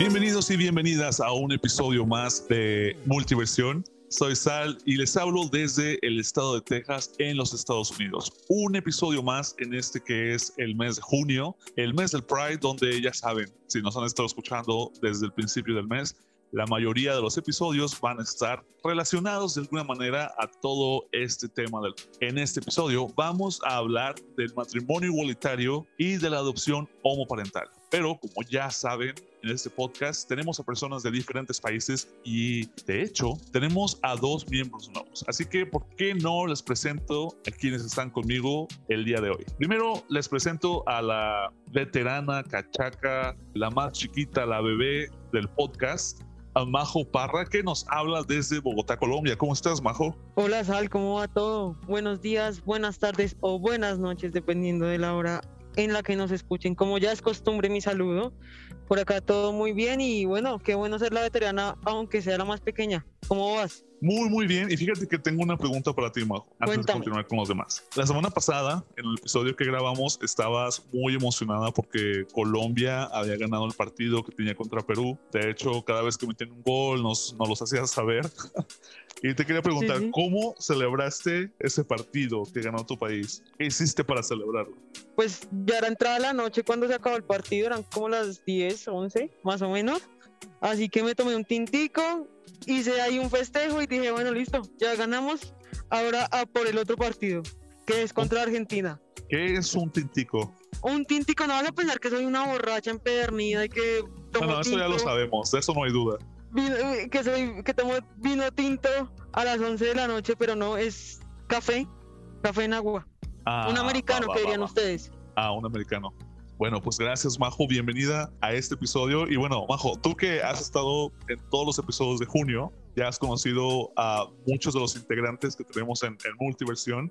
Bienvenidos y bienvenidas a un episodio más de Multiversión. Soy Sal y les hablo desde el estado de Texas en los Estados Unidos. Un episodio más en este que es el mes de junio, el mes del Pride, donde ya saben, si nos han estado escuchando desde el principio del mes, la mayoría de los episodios van a estar relacionados de alguna manera a todo este tema. Del... En este episodio vamos a hablar del matrimonio igualitario y de la adopción homoparental. Pero como ya saben, en este podcast tenemos a personas de diferentes países y de hecho tenemos a dos miembros nuevos. Así que, ¿por qué no les presento a quienes están conmigo el día de hoy? Primero les presento a la veterana cachaca, la más chiquita, la bebé del podcast, a Majo Parra, que nos habla desde Bogotá, Colombia. ¿Cómo estás, Majo? Hola, Sal, ¿cómo va todo? Buenos días, buenas tardes o buenas noches, dependiendo de la hora en la que nos escuchen. Como ya es costumbre, mi saludo. Por acá todo muy bien y bueno, qué bueno ser la veterana, aunque sea la más pequeña. ¿Cómo vas? Muy, muy bien. Y fíjate que tengo una pregunta para ti, Majo, antes de continuar con los demás. La semana pasada, en el episodio que grabamos, estabas muy emocionada porque Colombia había ganado el partido que tenía contra Perú. De hecho, cada vez que metían un gol, nos, nos los hacías saber. y te quería preguntar, ¿cómo celebraste ese partido que ganó tu país? ¿Qué hiciste para celebrarlo? Pues ya era entrada la noche cuando se acabó el partido, eran como las 10, 11, más o menos. Así que me tomé un tintico, hice ahí un festejo y dije, bueno, listo, ya ganamos, ahora a por el otro partido, que es contra Argentina. ¿Qué es un tintico? Un tintico, no vas a pensar que soy una borracha empedernida y que tomo No, no, eso ya lo sabemos, de eso no hay duda. Eh, que, soy, que tomo vino tinto a las 11 de la noche, pero no, es café, café en agua. Ah, un americano, que dirían ustedes. Ah, un americano. Bueno, pues gracias, Majo. Bienvenida a este episodio. Y bueno, Majo, tú que has estado en todos los episodios de junio, ya has conocido a muchos de los integrantes que tenemos en, en Multiversión,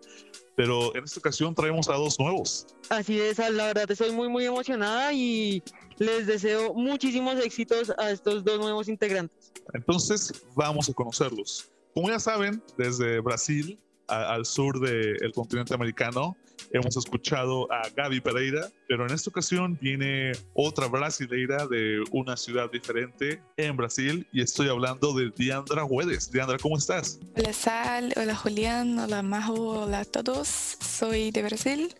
pero en esta ocasión traemos a dos nuevos. Así es, la verdad estoy muy, muy emocionada y les deseo muchísimos éxitos a estos dos nuevos integrantes. Entonces, vamos a conocerlos. Como ya saben, desde Brasil al sur del continente americano. Hemos escuchado a Gaby Pereira, pero en esta ocasión viene otra brasileira de una ciudad diferente en Brasil y estoy hablando de Diandra Huedes. Diandra, ¿cómo estás? Hola Sal, hola Julián, hola Majo, hola a todos. Soy de Brasil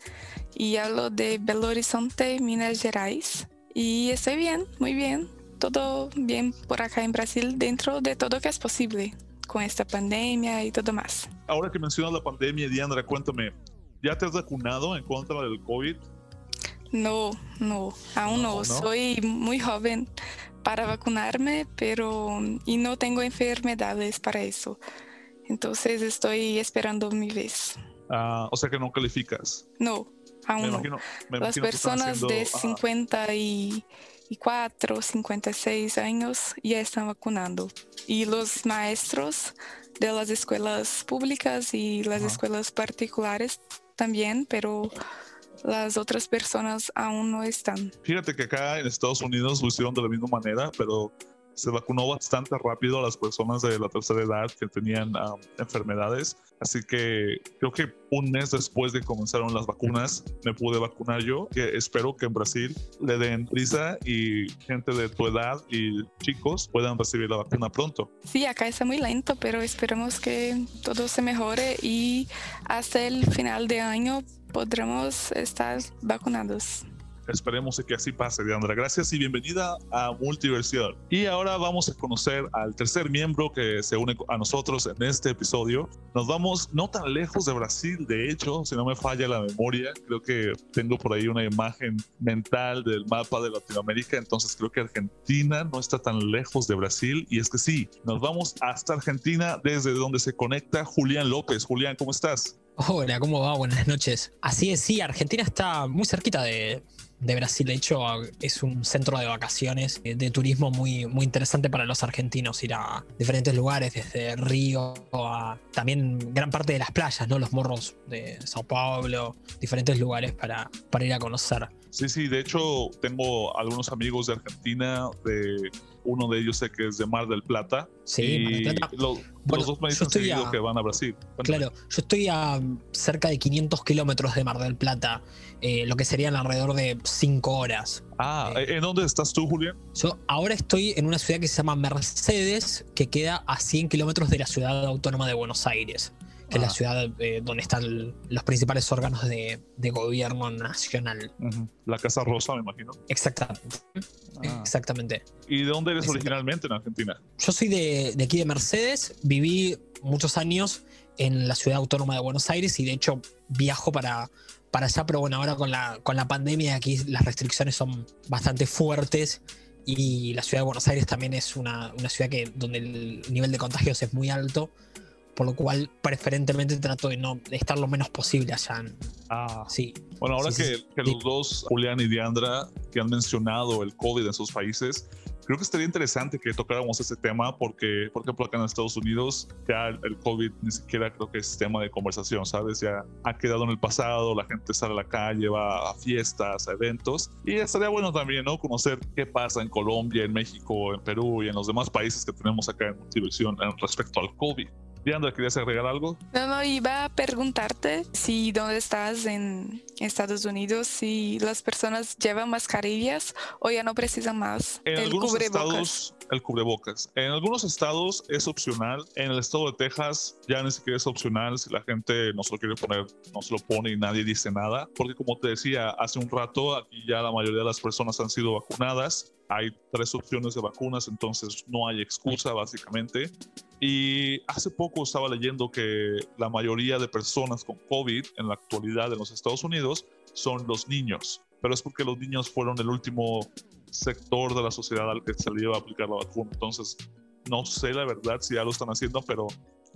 y hablo de Belo Horizonte, Minas Gerais. Y estoy bien, muy bien. Todo bien por acá en Brasil dentro de todo que es posible con esta pandemia y todo más. Ahora que mencionas la pandemia, Diandra, cuéntame, ¿ya te has vacunado en contra del COVID? No, no, aún no, Soy muy joven para vacunarme, pero y no tengo enfermedades para eso. Entonces estoy esperando mi vez. Ah, o sea que no calificas. No, aún. Las personas de 50 y y 4, 56 años ya están vacunando. Y los maestros de las escuelas públicas y las escuelas particulares también, pero las otras personas aún no están. Fíjate que acá en Estados Unidos lo hicieron de la misma manera, pero se vacunó bastante rápido a las personas de la tercera edad que tenían enfermedades. Así que creo que un mes después de comenzaron las vacunas me pude vacunar yo. Que espero que en Brasil le den prisa y gente de tu edad y chicos puedan recibir la vacuna pronto. Sí, acá está muy lento, pero esperamos que todo se mejore y hasta el final de año podremos estar vacunados. Esperemos que así pase, Diandra. Gracias y bienvenida a Multiversión. Y ahora vamos a conocer al tercer miembro que se une a nosotros en este episodio. Nos vamos no tan lejos de Brasil, de hecho, si no me falla la memoria, creo que tengo por ahí una imagen mental del mapa de Latinoamérica, entonces creo que Argentina no está tan lejos de Brasil. Y es que sí, nos vamos hasta Argentina desde donde se conecta Julián López. Julián, ¿cómo estás? Hola, ¿cómo va? Buenas noches. Así es, sí, Argentina está muy cerquita de, de Brasil. De hecho, es un centro de vacaciones, eh, de turismo muy, muy interesante para los argentinos. Ir a diferentes lugares, desde Río a también gran parte de las playas, ¿no? Los morros de Sao Paulo, diferentes lugares para, para ir a conocer. Sí, sí, de hecho tengo algunos amigos de Argentina, de uno de ellos sé que es de Mar del Plata. Sí, Mar del Plata. los dos me dicen seguido que van a Brasil. Claro, yo estoy a cerca de 500 kilómetros de Mar del Plata, eh, lo que serían alrededor de cinco horas. Ah, eh, ¿en dónde estás tú, Julián? Yo ahora estoy en una ciudad que se llama Mercedes, que queda a 100 kilómetros de la ciudad autónoma de Buenos Aires que es la ah. ciudad eh, donde están los principales órganos de, gobierno nacional. La Casa Rosa, me imagino. Exactamente. Ah. Exactamente. ¿Y de dónde eres originalmente en Argentina? Yo soy de, de, aquí de Mercedes, viví muchos años en la ciudad autónoma de Buenos Aires y de hecho viajo para, para allá, pero bueno, ahora con la, con la pandemia aquí las restricciones son bastante fuertes y la ciudad de Buenos Aires también es una, una ciudad que, donde el nivel de contagios es muy alto por lo cual preferentemente trato de no estar lo menos posible allá. Ah, sí. Bueno, ahora que, los dos, Julián y Diandra, que han mencionado el COVID en sus países, creo que estaría interesante que tocáramos ese tema porque, por ejemplo, acá en Estados Unidos ya el, COVID ni siquiera creo que es tema de conversación, ¿sabes? Ya ha quedado en el pasado, la gente sale a la calle, va a fiestas, a eventos y estaría bueno también, ¿no? Conocer qué pasa en Colombia, en México, en Perú y en los demás países que tenemos acá en Multiversión respecto al COVID. Diandra, ¿querías agregar algo? No, no, iba a preguntarte si donde estás en Estados Unidos, si las personas llevan mascarillas o ya no precisan más en el algunos Estados, el cubrebocas. En algunos estados es opcional. En el estado de Texas ya ni siquiera es opcional. Si la gente no se lo quiere poner, no se lo pone y nadie dice nada. Porque como te decía hace un rato, aquí ya la mayoría de las personas han sido vacunadas. Hay tres opciones de vacunas, entonces no hay excusa básicamente. Y hace poco estaba leyendo que la mayoría de personas con COVID en la actualidad en los Estados Unidos son los niños, pero es porque los niños fueron el último sector de la sociedad al que se le iba a aplicar la vacuna. Entonces, no sé la verdad si ya lo están haciendo, pero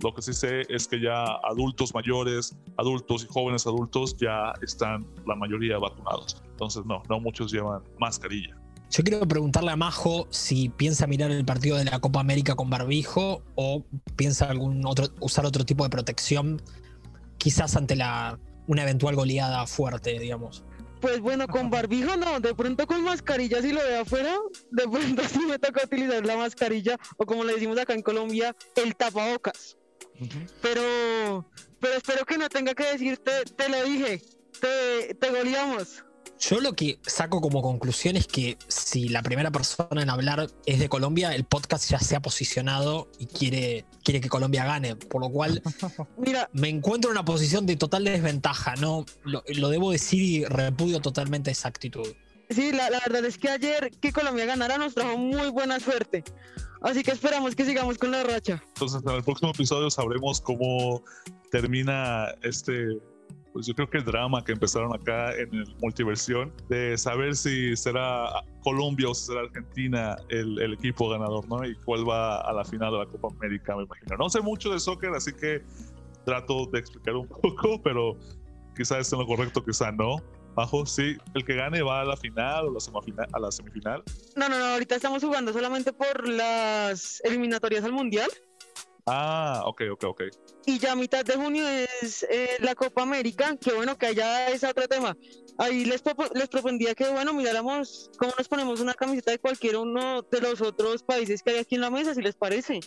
lo que sí sé es que ya adultos mayores, adultos y jóvenes adultos ya están la mayoría vacunados. Entonces, no, no muchos llevan mascarilla. Yo quiero preguntarle a Majo si piensa mirar el partido de la Copa América con barbijo o piensa algún otro, usar otro tipo de protección, quizás ante la, una eventual goleada fuerte, digamos. Pues bueno, con barbijo no, de pronto con mascarilla si lo veo afuera, de pronto sí me toca utilizar la mascarilla o como le decimos acá en Colombia, el tapabocas. Pero, pero espero que no tenga que decirte, te lo dije, te, te goleamos. Yo lo que saco como conclusión es que si la primera persona en hablar es de Colombia, el podcast ya se ha posicionado y quiere, quiere que Colombia gane. Por lo cual, Mira, me encuentro en una posición de total desventaja. ¿no? Lo, debo decir y repudio totalmente esa actitud. Sí, la, la, verdad es que ayer que Colombia ganara nos trajo muy buena suerte. Así que esperamos que sigamos con la racha. Entonces, en el próximo episodio sabremos cómo termina este pues yo creo que el drama que empezaron acá en el multiversión de saber si será Colombia o si será Argentina el, el, equipo ganador, ¿no? Y cuál va a la final de la Copa América, me imagino. No sé mucho de soccer, así que trato de explicar un poco, pero quizás esté en lo correcto, quizás no. Bajo, sí, el que gane va a la final o la semifinal, a la semifinal. No, no, no, ahorita estamos jugando solamente por las eliminatorias al Mundial. Ah, ok, ok, ok. Y ya a mitad de junio es eh, la Copa América, que bueno, que allá es otro tema. Ahí les, les propondría que, bueno, miráramos cómo nos ponemos una camiseta de cualquier uno de los otros países que hay aquí en la mesa, si les parece.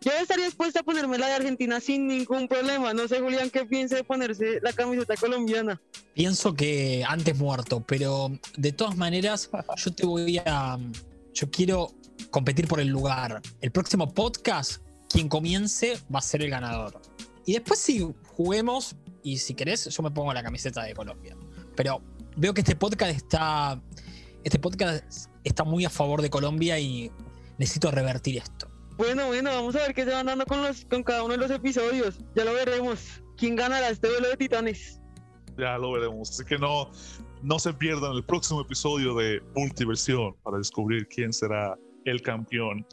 Yo estaría dispuesta a ponerme la de Argentina sin ningún problema. No sé, Julián, qué piensa de ponerse la camiseta colombiana. Pienso que antes muerto, pero de todas maneras, yo te voy a. Yo quiero competir por el lugar. El próximo podcast quien comience va a ser el ganador. Y después si juguemos, y si querés, yo me pongo la camiseta de Colombia. Pero veo que este podcast está. Este podcast está muy a favor de Colombia y necesito revertir esto. Bueno, bueno, vamos a ver qué se van dando con, los, con cada uno de los episodios. Ya lo veremos. ¿Quién ganará este duelo de titanes? Ya lo veremos. Así que no, no se pierdan el próximo episodio de Multiversión para descubrir quién será el campeón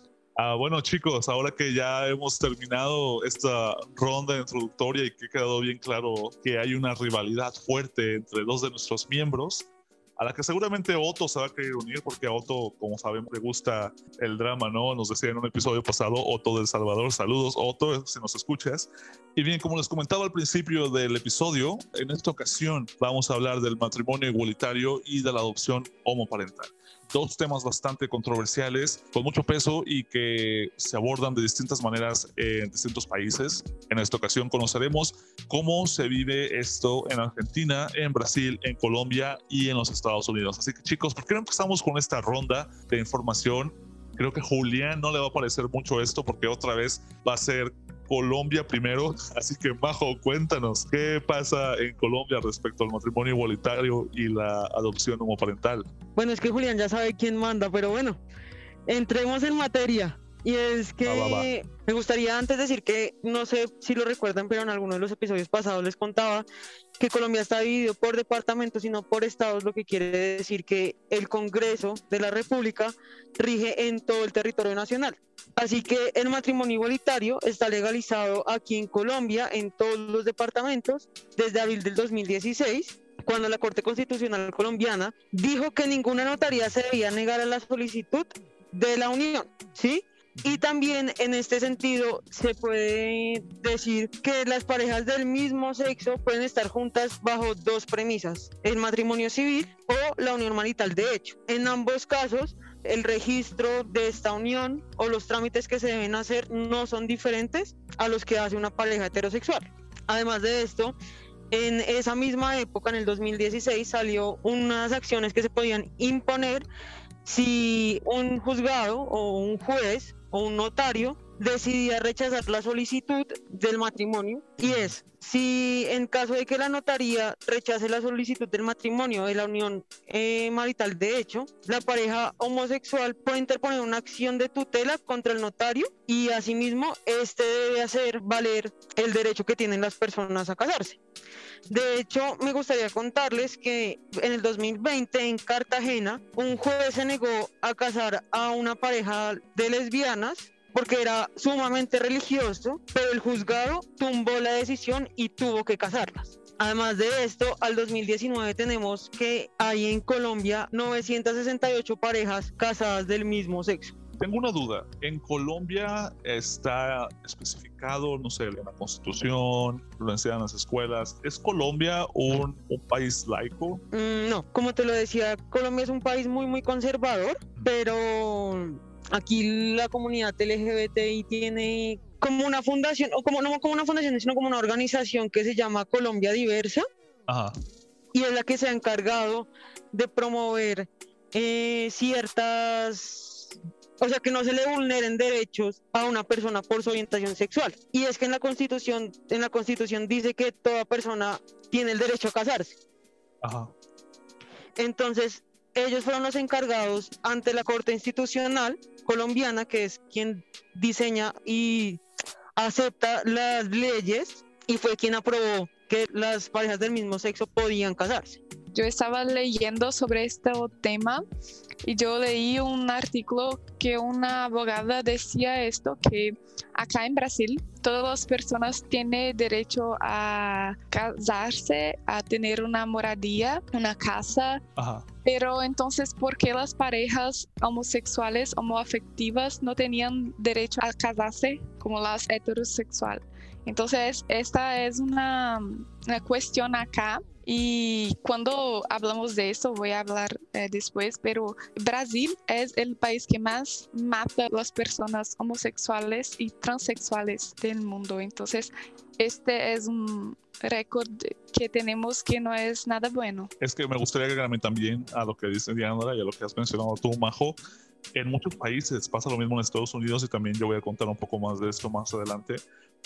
Ah, bueno chicos, ahora que ya hemos terminado esta ronda introductoria y que ha quedado bien claro que hay una rivalidad fuerte entre dos de nuestros miembros, a la que seguramente Otto se va a querer unir porque a Otto, como sabemos, le gusta el drama, ¿no? Nos decía en un episodio pasado Otto del Salvador. Saludos, Otto, si nos escuchas. Y bien, como les comentaba al principio del episodio, en esta ocasión vamos a hablar del matrimonio igualitario y de la adopción homoparental. Dos temas bastante controversiales, con mucho peso y que se abordan de distintas maneras en distintos países. En esta ocasión conoceremos cómo se vive esto en Argentina, en Brasil, en Colombia y en los Estados Unidos. Así que chicos, ¿por qué no empezamos con esta ronda de información? Creo que Julián no le va a parecer mucho esto porque otra vez va a ser Colombia primero. Así que, Majo, cuéntanos, ¿qué pasa en Colombia respecto al matrimonio igualitario y la adopción homoparental? Bueno, es que Julián ya sabe quién manda, pero bueno, entremos en materia. Y es que me gustaría antes decir que, no sé si lo recuerdan, pero en alguno de los episodios pasados les contaba que Colombia está dividido por departamentos y no por estados, lo que quiere decir que el Congreso de la República rige en todo el territorio nacional. Así que el matrimonio igualitario está legalizado aquí en Colombia, en todos los departamentos, desde abril del 2016 cuando la Corte Constitucional colombiana dijo que ninguna notaría se debía negar a la solicitud de la unión, ¿sí? Y también en este sentido se puede decir que las parejas del mismo sexo pueden estar juntas bajo dos premisas, el matrimonio civil o la unión marital de hecho. En ambos casos, el registro de esta unión o los trámites que se deben hacer no son diferentes a los que hace una pareja heterosexual. Además de esto, en esa misma época, en el 2016, salió unas acciones que se podían imponer si un juzgado o un juez o un notario decidía rechazar la solicitud del matrimonio y es si en caso de que la notaría rechace la solicitud del matrimonio de la unión eh, marital de hecho, la pareja homosexual puede interponer una acción de tutela contra el notario y asimismo este debe hacer valer el derecho que tienen las personas a casarse. De hecho, me gustaría contarles que en el 2020 en Cartagena un juez se negó a casar a una pareja de lesbianas porque era sumamente religioso, pero el juzgado tumbó la decisión y tuvo que casarlas. Además de esto, al 2019 tenemos que hay en Colombia 968 parejas casadas del mismo sexo. Tengo una duda. En Colombia está especificado, no sé, en la constitución, lo enseñan en las escuelas. ¿Es Colombia un, país laico? Mm, no, como te lo decía, Colombia es un país muy, muy conservador, pero aquí la comunidad LGBTI tiene como una fundación, o como no como una fundación, sino como una organización que se llama Colombia Diversa. Ajá. Y es la que se ha encargado de promover eh, ciertas o sea, que no se le vulneren derechos a una persona por su orientación sexual. Y es que en la Constitución, en la Constitución dice que toda persona tiene el derecho a casarse. Ajá. Entonces, ellos fueron los encargados ante la Corte Institucional colombiana, que es quien diseña y acepta las leyes, y fue quien aprobó que las parejas del mismo sexo podían casarse. Yo estaba leyendo sobre este tema y yo leí un artículo que una abogada decía esto, que acá en Brasil todas las personas tienen derecho a casarse, a tener una moradía, una casa, pero entonces ¿por qué las parejas homosexuales, homoafectivas no tenían derecho a casarse como las heterosexuales? Entonces, esta es una, una cuestión acá y cuando hablamos de eso, voy a hablar eh, después, pero Brasil es el país que más mata a las personas homosexuales y transexuales del mundo. Entonces, este es un récord que tenemos que no es nada bueno. Es que me gustaría agregarme también a lo que dice Diana y a lo que has mencionado tú, Majo. En muchos países pasa lo mismo en Estados Unidos y también yo voy a contar un poco más de esto más adelante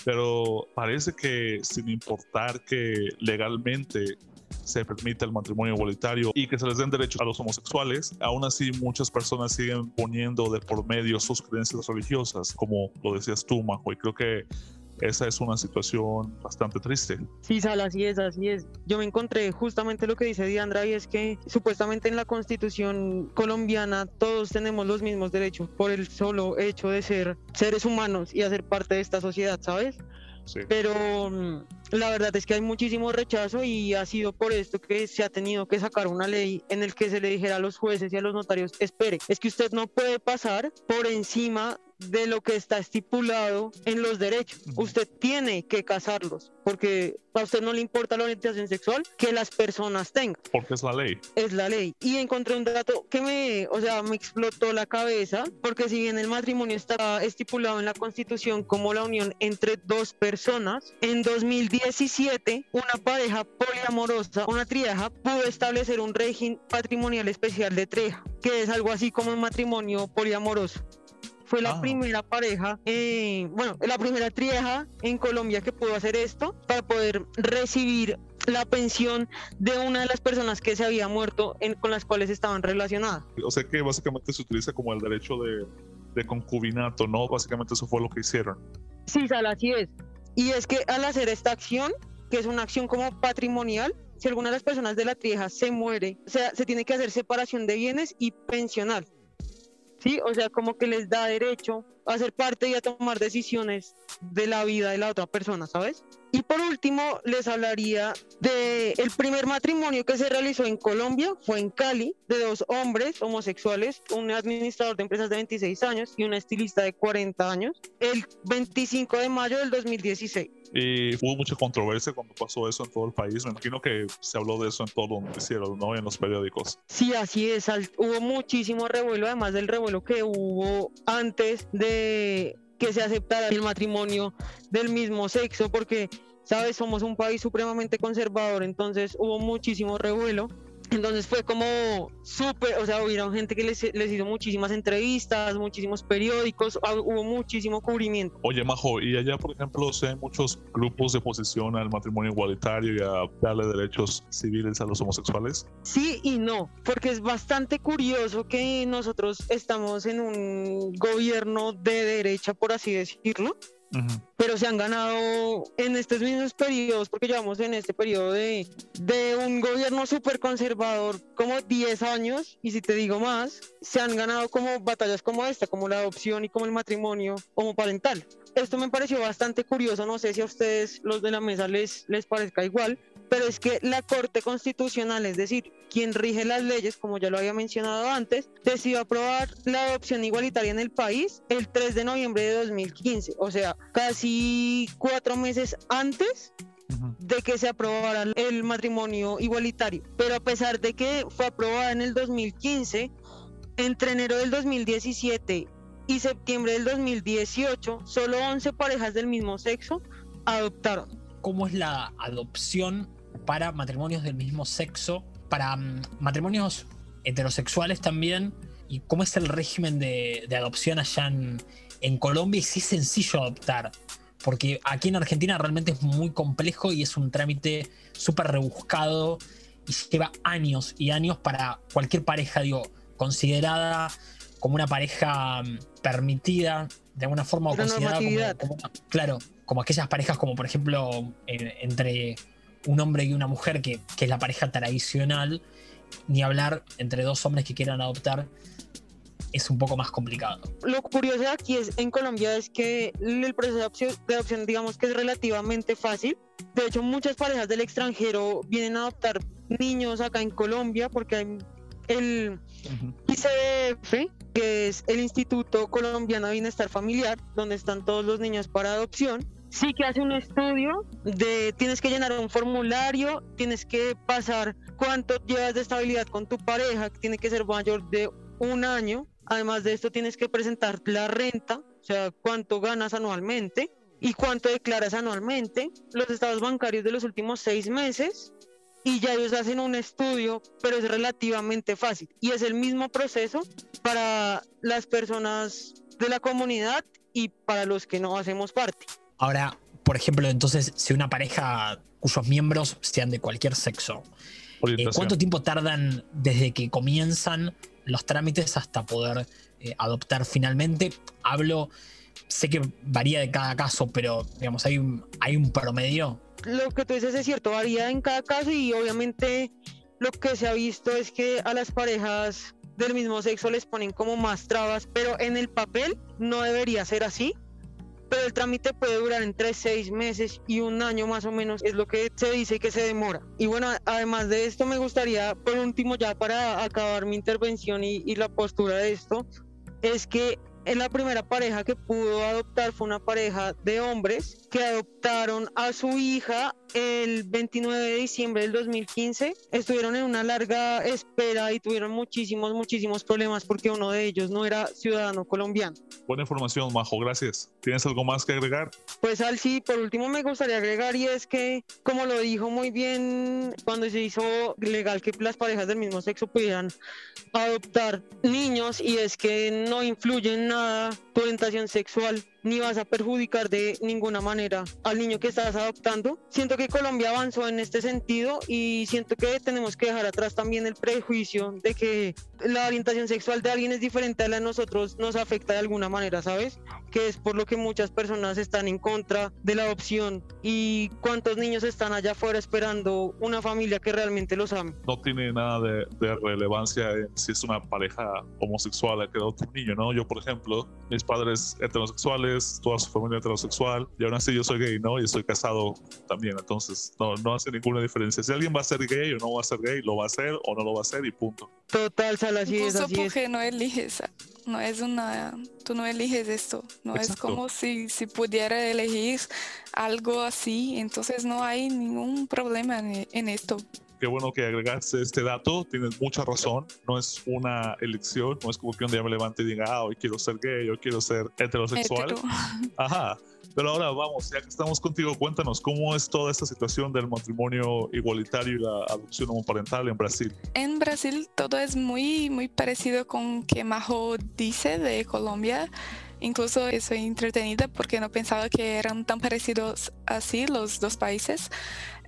pero parece que sin importar que legalmente se permite el matrimonio igualitario y que se les den derechos a los homosexuales, aún así muchas personas siguen poniendo de por medio sus creencias religiosas, como lo decías tú, Majo, y creo que esa es una situación bastante triste. Sí, Sal, así es, así es. Yo me encontré justamente lo que dice Diandra y es que supuestamente en la constitución colombiana todos tenemos los mismos derechos por el solo hecho de ser seres humanos y hacer parte de esta sociedad, ¿sabes? Pero mm, la verdad es que hay muchísimo rechazo y ha sido por esto que se ha tenido que sacar una ley en el que se le dijera a los jueces y a los notarios, espere, es que usted no puede pasar por encima de lo que está estipulado en los derechos. Usted tiene que casarlos porque a usted no le importa la orientación sexual que las personas tengan. Porque es la ley. Es la ley. Y encontré un dato que me, o sea, me explotó la cabeza, porque si bien el matrimonio está estipulado en la Constitución como la unión entre dos personas, en 2017 una pareja poliamorosa, una trieja, pudo establecer un régimen patrimonial especial de treja, que es algo así como un matrimonio poliamoroso fue la ah. primera pareja, eh, bueno, la primera trieja en Colombia que pudo hacer esto para poder recibir la pensión de una de las personas que se había muerto con las cuales estaban relacionadas. O sea que básicamente se utiliza como el derecho de, de concubinato, ¿no? Básicamente eso fue lo que hicieron. Sí, Sal, así es. Y es que al hacer esta acción, que es una acción como patrimonial, si alguna de las personas de la trieja se muere, o sea, se tiene que hacer separación de bienes y pensional. ¿Sí? O sea, como que les da derecho a ser parte y a tomar decisiones de la vida de la otra persona, ¿sabes? Y por último, les hablaría de el primer matrimonio que se realizó en Colombia, fue en Cali, de dos hombres homosexuales, un administrador de empresas de 26 años y una estilista de 40 años, el 25 de mayo del 2016. Y hubo mucha controversia cuando pasó eso en todo el país. Me imagino que se habló de eso en todo lo hicieron, ¿no? En los periódicos. Sí, así es. Hubo muchísimo revuelo, además del revuelo que hubo antes de que se aceptara el matrimonio del mismo sexo, porque, sabes, somos un país supremamente conservador, entonces hubo muchísimo revuelo. Entonces fue como súper, o sea, hubieron gente que les, hizo muchísimas entrevistas, muchísimos periódicos, ah, hubo muchísimo cubrimiento. Oye, Majo, y allá, por ejemplo, se hay muchos grupos de oposición al matrimonio igualitario y a darle derechos civiles a los homosexuales. Sí y no, porque es bastante curioso que nosotros estamos en un gobierno de derecha, por así decirlo, pero se han ganado en estos mismos periodos, porque llevamos en este periodo de, un gobierno súper conservador como 10 años, y si te digo más, se han ganado como batallas como esta, como la adopción y como el matrimonio homoparental. Esto me pareció bastante curioso, no sé si a ustedes, los de la mesa, les, les parezca igual, pero es que la Corte Constitucional, es decir, quien rige las leyes, como ya lo había mencionado antes, decidió aprobar la adopción igualitaria en el país el 3 de noviembre de 2015, o sea, casi cuatro meses antes de que se aprobara el matrimonio igualitario. Pero a pesar de que fue aprobada en el 2015, entre enero del 2017 y septiembre del 2018, solo 11 parejas del mismo sexo adoptaron. ¿Cómo es la adopción para matrimonios del mismo sexo, para mm, matrimonios heterosexuales también, y cómo es el régimen de, adopción allá en, en, Colombia y si es sencillo adoptar. Porque aquí en Argentina realmente es muy complejo y es un trámite súper rebuscado y lleva años y años para cualquier pareja, digo, considerada como una pareja mm, permitida de alguna forma o considerada como, claro, como aquellas parejas como por ejemplo entre un hombre y una mujer, que, es la pareja tradicional, ni hablar entre dos hombres que quieran adoptar, es un poco más complicado. Lo curioso aquí es, en Colombia es que el proceso de adopción, digamos que es relativamente fácil. De hecho, muchas parejas del extranjero vienen a adoptar niños acá en Colombia porque hay el ICF, que es el Instituto Colombiano de Bienestar Familiar, donde están todos los niños para adopción sí que hace un estudio de tienes que llenar un formulario, tienes que pasar cuánto llevas de estabilidad con tu pareja, que tiene que ser mayor de un año. Además de esto tienes que presentar la renta, o sea, cuánto ganas anualmente y cuánto declaras anualmente, los estados bancarios de los últimos seis meses y ya ellos hacen un estudio, pero es relativamente fácil y es el mismo proceso para las personas de la comunidad y para los que no hacemos parte. Ahora, por ejemplo, entonces, si una pareja cuyos miembros sean de cualquier sexo, eh, ¿cuánto tiempo tardan desde que comienzan los trámites hasta poder eh, adoptar finalmente? Hablo, sé que varía de cada caso, pero digamos, hay un, hay un promedio. Lo que tú dices es cierto, varía en cada caso y obviamente lo que se ha visto es que a las parejas del mismo sexo les ponen como más trabas, pero en el papel no debería ser así pero el trámite puede durar entre seis meses y un año más o menos, es lo que se dice que se demora. Y bueno, además de esto me gustaría, por último, ya para acabar mi intervención y, la postura de esto, es que la primera pareja que pudo adoptar fue una pareja de hombres que adoptaron a su hija el 29 de diciembre del 2015. Estuvieron en una larga espera y tuvieron muchísimos, muchísimos problemas porque uno de ellos no era ciudadano colombiano. Buena información, Majo, gracias. ¿Tienes algo más que agregar? Pues al sí, por último me gustaría agregar y es que, como lo dijo muy bien cuando se hizo legal que las parejas del mismo sexo pudieran adoptar niños y es que no influye en nada tu orientación sexual ni vas a perjudicar de ninguna manera al niño que estás adoptando. Siento que Colombia avanzó en este sentido y siento que tenemos que dejar atrás también el prejuicio de que la orientación sexual de alguien es diferente a la de nosotros, nos afecta de alguna manera, ¿sabes? Que es por lo que muchas personas están en contra de la adopción y cuántos niños están allá afuera esperando una familia que realmente los ame. No tiene nada de, relevancia si es una pareja homosexual la que adopta un niño, ¿no? Yo, por ejemplo, mis padres heterosexuales, toda su familia heterosexual, y aún así yo soy gay, ¿no? Y estoy casado también, entonces no, no hace ninguna diferencia. Si alguien va a ser gay o no va a ser gay, lo va a hacer o no lo va a hacer y punto. Total, Sal, así es, así porque no eliges, no es una, tú no eliges esto, no es como si, si pudiera elegir algo así, entonces no hay ningún problema en, en esto. Qué bueno que agregaste este dato, tienes mucha razón, no es una elección, no es como que un día me levante y diga, ah, hoy quiero ser gay, hoy quiero ser heterosexual. Ajá, pero ahora vamos, ya que estamos contigo, cuéntanos cómo es toda esta situación del matrimonio igualitario y la adopción homoparental en Brasil. En Brasil todo es muy, muy parecido con que Majo dice de Colombia. Incluso estoy entretenida porque no pensaba que eran tan parecidos así los dos países.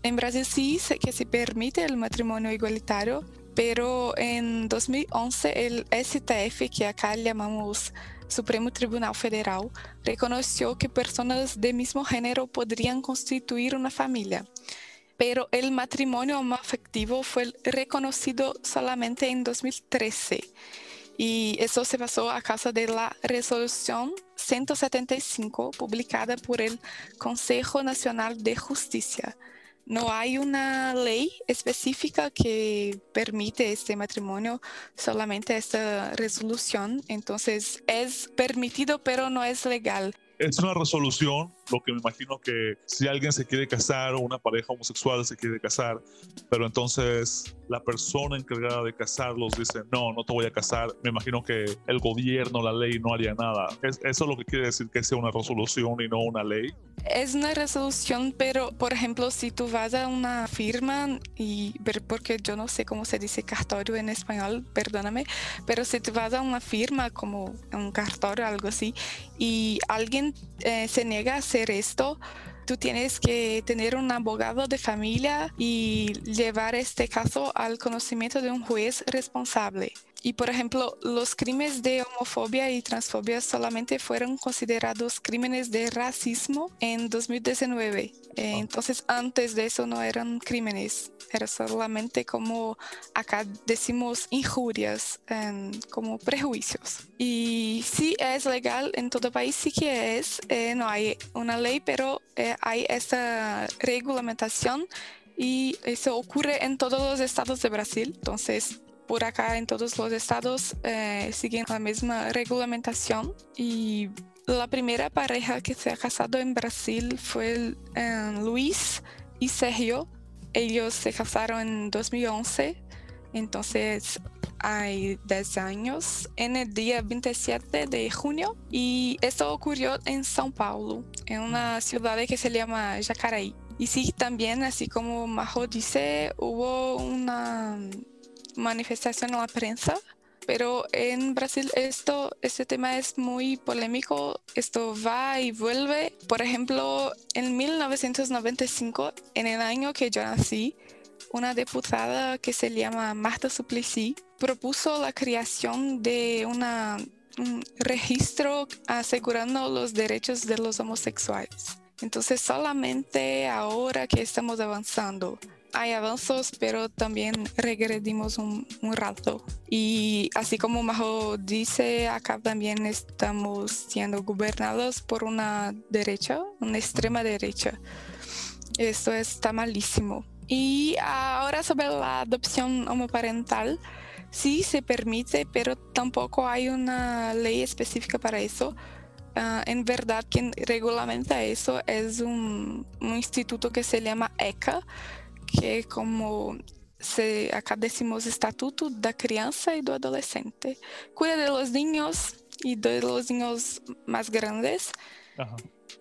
En Brasil sí que se permite el matrimonio igualitario, pero en 2011 el STF, que acá llamamos Supremo Tribunal Federal reconoció que personas de mismo género podrían constituir una familia, pero el matrimonio afectivo fue reconocido solamente en 2013 y eso se pasó a causa de la resolución 175 publicada por el Consejo Nacional de Justicia no hay una ley específica que permite este matrimonio, solamente esta resolución. Entonces es permitido, pero no es legal. Es una resolución lo que me imagino que si alguien se quiere casar o una pareja homosexual se quiere casar, pero entonces la persona encargada de casarlos dice, no, no te voy a casar, me imagino que el gobierno, la ley no haría nada. ¿Es, ¿Eso es lo que quiere decir que sea una resolución y no una ley? Es una resolución, pero por ejemplo, si tú vas a una firma y porque yo no sé cómo se dice cartorio en español, perdóname, pero si tú vas a una firma como un cartorio, algo así, y alguien eh, se niega a esto, tú tienes que tener un abogado de familia y llevar este caso al conocimiento de un juez responsable. Y por ejemplo, los crímenes de homofobia y transfobia solamente fueron considerados crímenes de racismo en 2019. Eh, entonces, antes de eso no eran crímenes, era solamente como acá decimos injurias, em, como prejuicios. Y sí es legal en todo país, sí que es, eh, no hay una ley, pero eh, hay esta regulamentación y eso ocurre en todos los estados de Brasil. Entonces, por acá en todos los estados eh, siguen la misma regulamentación y la primera pareja que se ha casado en Brasil fue eh, Luis y Sergio. Ellos se casaron en 2011, entonces hay 10 años, en el día 27 de junio. Y esto ocurrió en São Paulo, en una ciudad que se llama Jacareí. Y sí, también, así como Majo dice, hubo una manifestación en la prensa, pero en Brasil esto, este tema es muy polémico, esto va y vuelve. Por ejemplo, en 1995, en el año que yo nací, una diputada que se llama Marta Suplicy propuso la creación de un registro asegurando los derechos de los homosexuales. Entonces solamente ahora que estamos avanzando hay avances, pero también regredimos un, rato. Y así como Majo dice, acá también estamos siendo gobernados por una derecha, una extrema derecha. Esto está malísimo. Y ahora sobre la adopción homoparental, sí se permite, pero tampoco hay una ley específica para eso. Ah, en verdad, quien regulamenta eso es un, instituto que se llama ECA, que como se, acá decimos Estatuto da Criança y do Adolescente. Cuida de los niños y de los niños más grandes.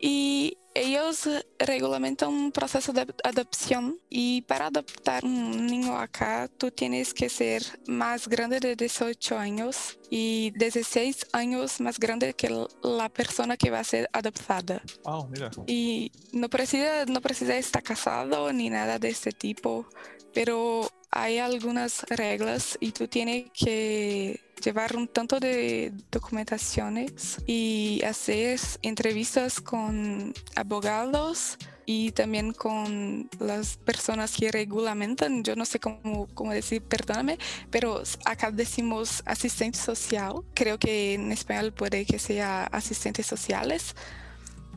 Y ellos regulamentan un proceso de adopción y para adoptar un niño acá tú tienes que ser más grande de 18 años y 16 años más grande que la persona que va a ser adoptada. Oh, mira. Y no precisa, no precisa estar casado ni nada de este tipo, pero hay algunas reglas y tú tienes que llevar un tanto de documentaciones y hacer entrevistas con abogados y también con las personas que regulamentan, yo no sé cómo, cómo decir, perdóname, pero acá decimos asistente social, creo que en español puede que sea asistentes sociales,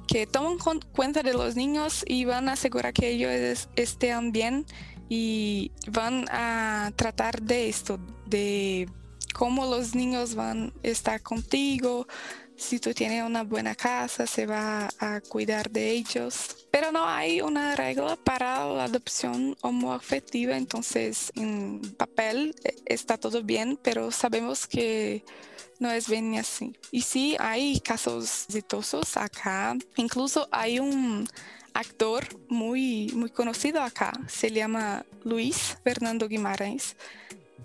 que toman cuenta de los niños y van a asegurar que ellos estén bien y van a tratar de esto, de cómo los niños van a estar contigo, si tú tienes una buena casa, se va a cuidar de ellos. Pero no hay una regla para la adopción homoafectiva, entonces en papel eh, está todo bien, pero sabemos que no es bien así. Y sí, hay casos exitosos acá. Incluso hay un actor muy, muy conocido acá, se llama Luis Fernando Guimarães.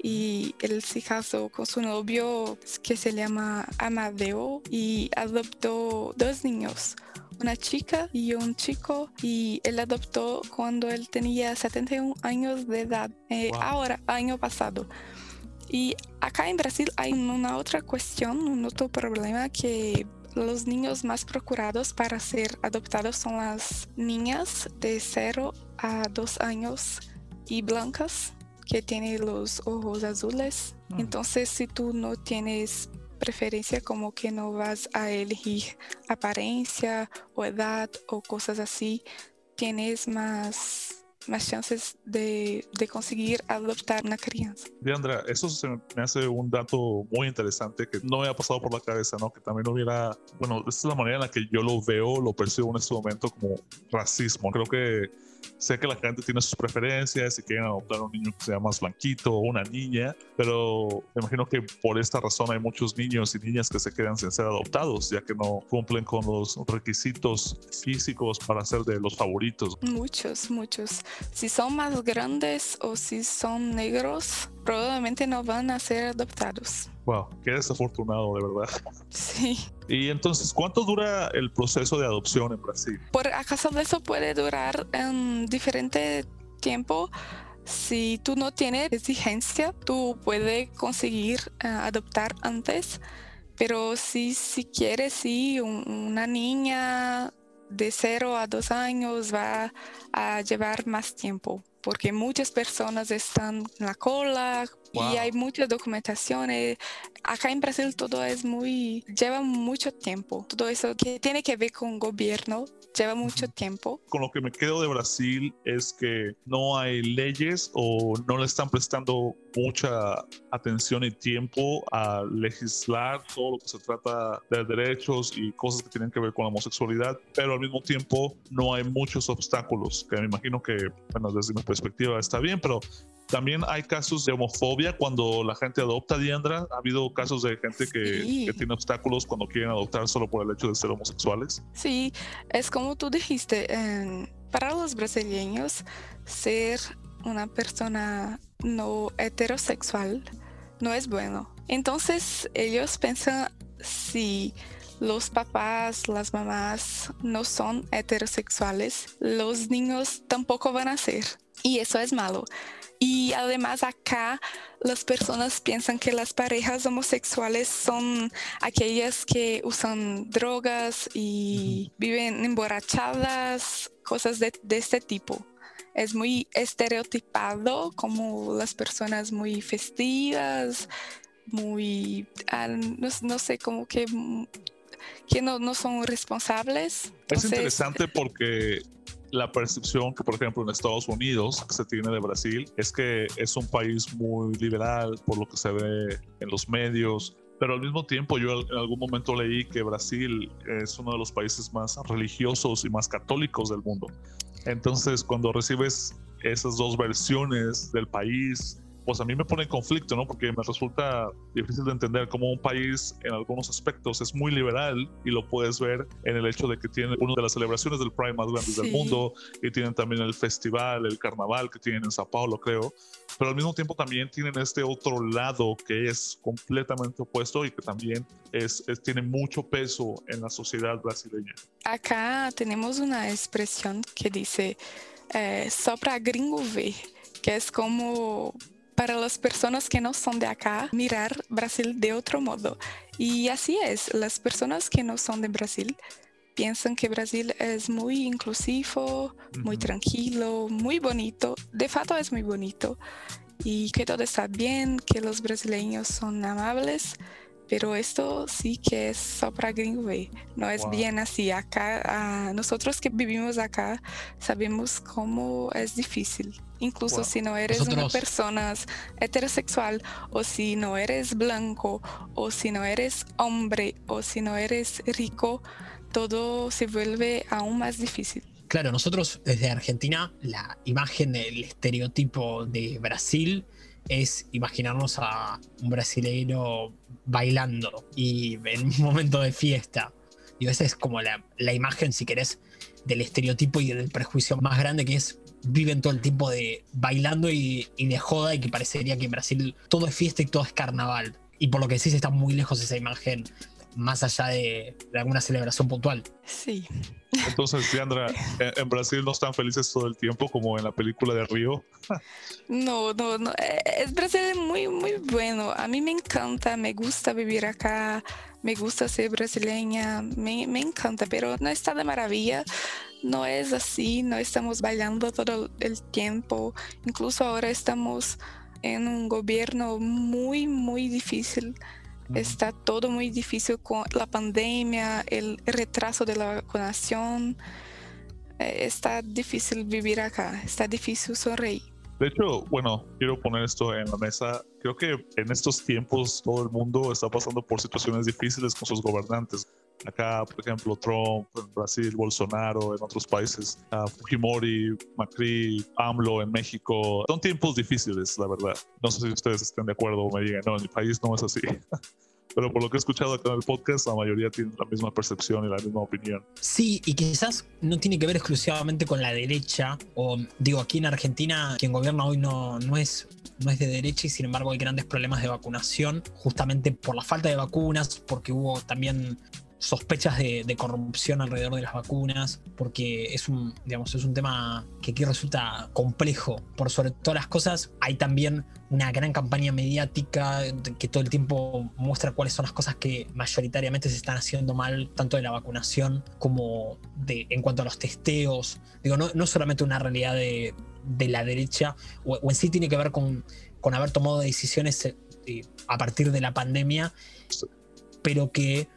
Y él se casó con su novio que se llama Amadeo y adoptó dos niños una chica y un chico. Y él adoptó cuando él tenía 71 años de edad, eh, ahora, año pasado. Y acá en Brasil hay una otra cuestión, un otro problema que los niños más procurados para ser adoptados son las niñas de 0 a 2 años y blancas que tiene los ojos azules. Mm. Entonces, si tú no tienes preferencia, como que no vas a elegir apariencia o edad o cosas así, tienes más más chances de, de, conseguir adoptar una crianza. Diandra, eso se me hace un dato muy interesante que no me ha pasado por la cabeza, ¿no? Que también hubiera, bueno, esta es la manera en la que yo lo veo, lo percibo en este momento como racismo. Creo que Sé que la gente tiene sus preferencias y quieren adoptar un niño que sea más blanquito o una niña, pero me imagino que por esta razón hay muchos niños y niñas que se quedan sin ser adoptados, ya que no cumplen con los requisitos físicos para ser de los favoritos. Muchos, muchos. Si son más grandes o si son negros, probablemente no van a ser adoptados. Wow, qué desafortunado, de verdad. Sí. Y entonces, ¿cuánto dura el proceso de adopción en Brasil? Por acaso de eso puede durar en diferente tiempo. Si tú no tienes exigencia, tú puedes conseguir eh, adoptar antes. Pero si, si quieres, sí, una niña de 0 a 2 años va a llevar más tiempo porque muchas personas están en la cola y hay muchas documentaciones. Acá en Brasil todo es muy, lleva mucho tiempo. Todo eso que tiene que ver con gobierno lleva mucho tiempo. Con lo que me quedo de Brasil es que no hay leyes o no le están prestando mucha atención y tiempo a legislar todo lo que se trata de derechos y cosas que tienen que ver con la homosexualidad, pero al mismo tiempo no hay muchos obstáculos, que me imagino que, bueno, desde mi perspectiva está bien, pero también hay casos de homofobia cuando la gente adopta Diandra. Ha habido casos de gente que, que, tiene obstáculos cuando quieren adoptar solo por el hecho de ser homosexuales. Sí, es como tú dijiste, para los brasileños ser una persona no heterosexual no es bueno. Entonces ellos piensan si los papás, las mamás no son heterosexuales, los niños tampoco van a ser. Y eso es malo. Y además acá las personas piensan que las parejas homosexuales son aquellas que usan drogas y viven emborrachadas, cosas de, este tipo. Es muy estereotipado como las personas muy festivas, muy, ah, no, sé, como que, que no, no son responsables. es interesante porque la percepción que, por ejemplo, en Estados Unidos se tiene de Brasil es que es un país muy liberal por lo que se ve en los medios, pero al mismo tiempo yo en algún momento leí que Brasil es uno de los países más religiosos y más católicos del mundo. Entonces, cuando recibes esas dos versiones del país, pues a mí me pone en conflicto, ¿no? Porque me resulta difícil de entender cómo un país en algunos aspectos es muy liberal y lo puedes ver en el hecho de que tiene una de las celebraciones del Pride más grandes del mundo y tienen también el festival, el carnaval que tienen en Sao Paulo, creo. Pero al mismo tiempo también tienen este otro lado que es completamente opuesto y que también es, tiene mucho peso en la sociedad brasileña. Acá tenemos una expresión que dice eh, só para gringo ver, que es como para las personas que no son de acá, mirar Brasil de otro modo. Y así es, las personas que no son de Brasil piensan que Brasil es muy inclusivo, muy tranquilo, muy bonito. De fato es muy bonito y que todo está bien, que los brasileños son amables pero esto sí que es só para Greenway, no es bien así. Acá, nosotros que vivimos acá sabemos cómo es difícil. Incluso si no eres una persona heterosexual, o si no eres blanco, o si no eres hombre, o si no eres rico, todo se vuelve aún más difícil. Claro, nosotros desde Argentina, la imagen, el estereotipo de Brasil es imaginarnos a un brasileño bailando y en un momento de fiesta. Y esa es como la, imagen, si querés, del estereotipo y del prejuicio más grande que es viven todo el tiempo de bailando y, de joda y que parecería que en Brasil todo es fiesta y todo es carnaval. Y por lo que decís está muy lejos esa imagen más allá de, alguna celebración puntual. Sí. Entonces, Diandra, ¿en Brasil no están felices todo el tiempo como en la película de Río? No, no, no. Eh, es Brasil es muy, muy bueno. A mí me encanta, me gusta vivir acá, me gusta ser brasileña, me, me encanta, pero no está de maravilla. No es así, no estamos bailando todo el tiempo. Incluso ahora estamos en un gobierno muy, muy difícil Está todo muy difícil con la pandemia, el retraso de la vacunación. Eh, está difícil vivir acá, está difícil sonreír. De hecho, bueno, quiero poner esto en la mesa. Creo que en estos tiempos todo el mundo está pasando por situaciones difíciles con sus gobernantes. Acá, por ejemplo, Trump, en Brasil, Bolsonaro, en otros países, Fujimori, Macri, AMLO en México. Son tiempos difíciles, la verdad. No sé si ustedes estén de acuerdo o me digan, no, en mi país no es así. pero por lo que he escuchado acá en el podcast, la mayoría tienen la misma percepción y la misma opinión. Sí, y quizás no tiene que ver exclusivamente con la derecha, o digo, aquí en Argentina quien gobierna hoy no, no, es, no es de derecha y sin embargo hay grandes problemas de vacunación, justamente por la falta de vacunas, porque hubo también sospechas de, corrupción alrededor de las vacunas, porque es un, digamos, es un tema que aquí resulta complejo. Por sobre todas las cosas, hay también una gran campaña mediática que todo el tiempo muestra cuáles son las cosas que mayoritariamente se están haciendo mal, tanto de la vacunación como de, en cuanto a los testeos. Digo, no, no solamente una realidad de, la derecha, o, en sí tiene que ver con, con haber tomado decisiones eh, a partir de la pandemia, pero que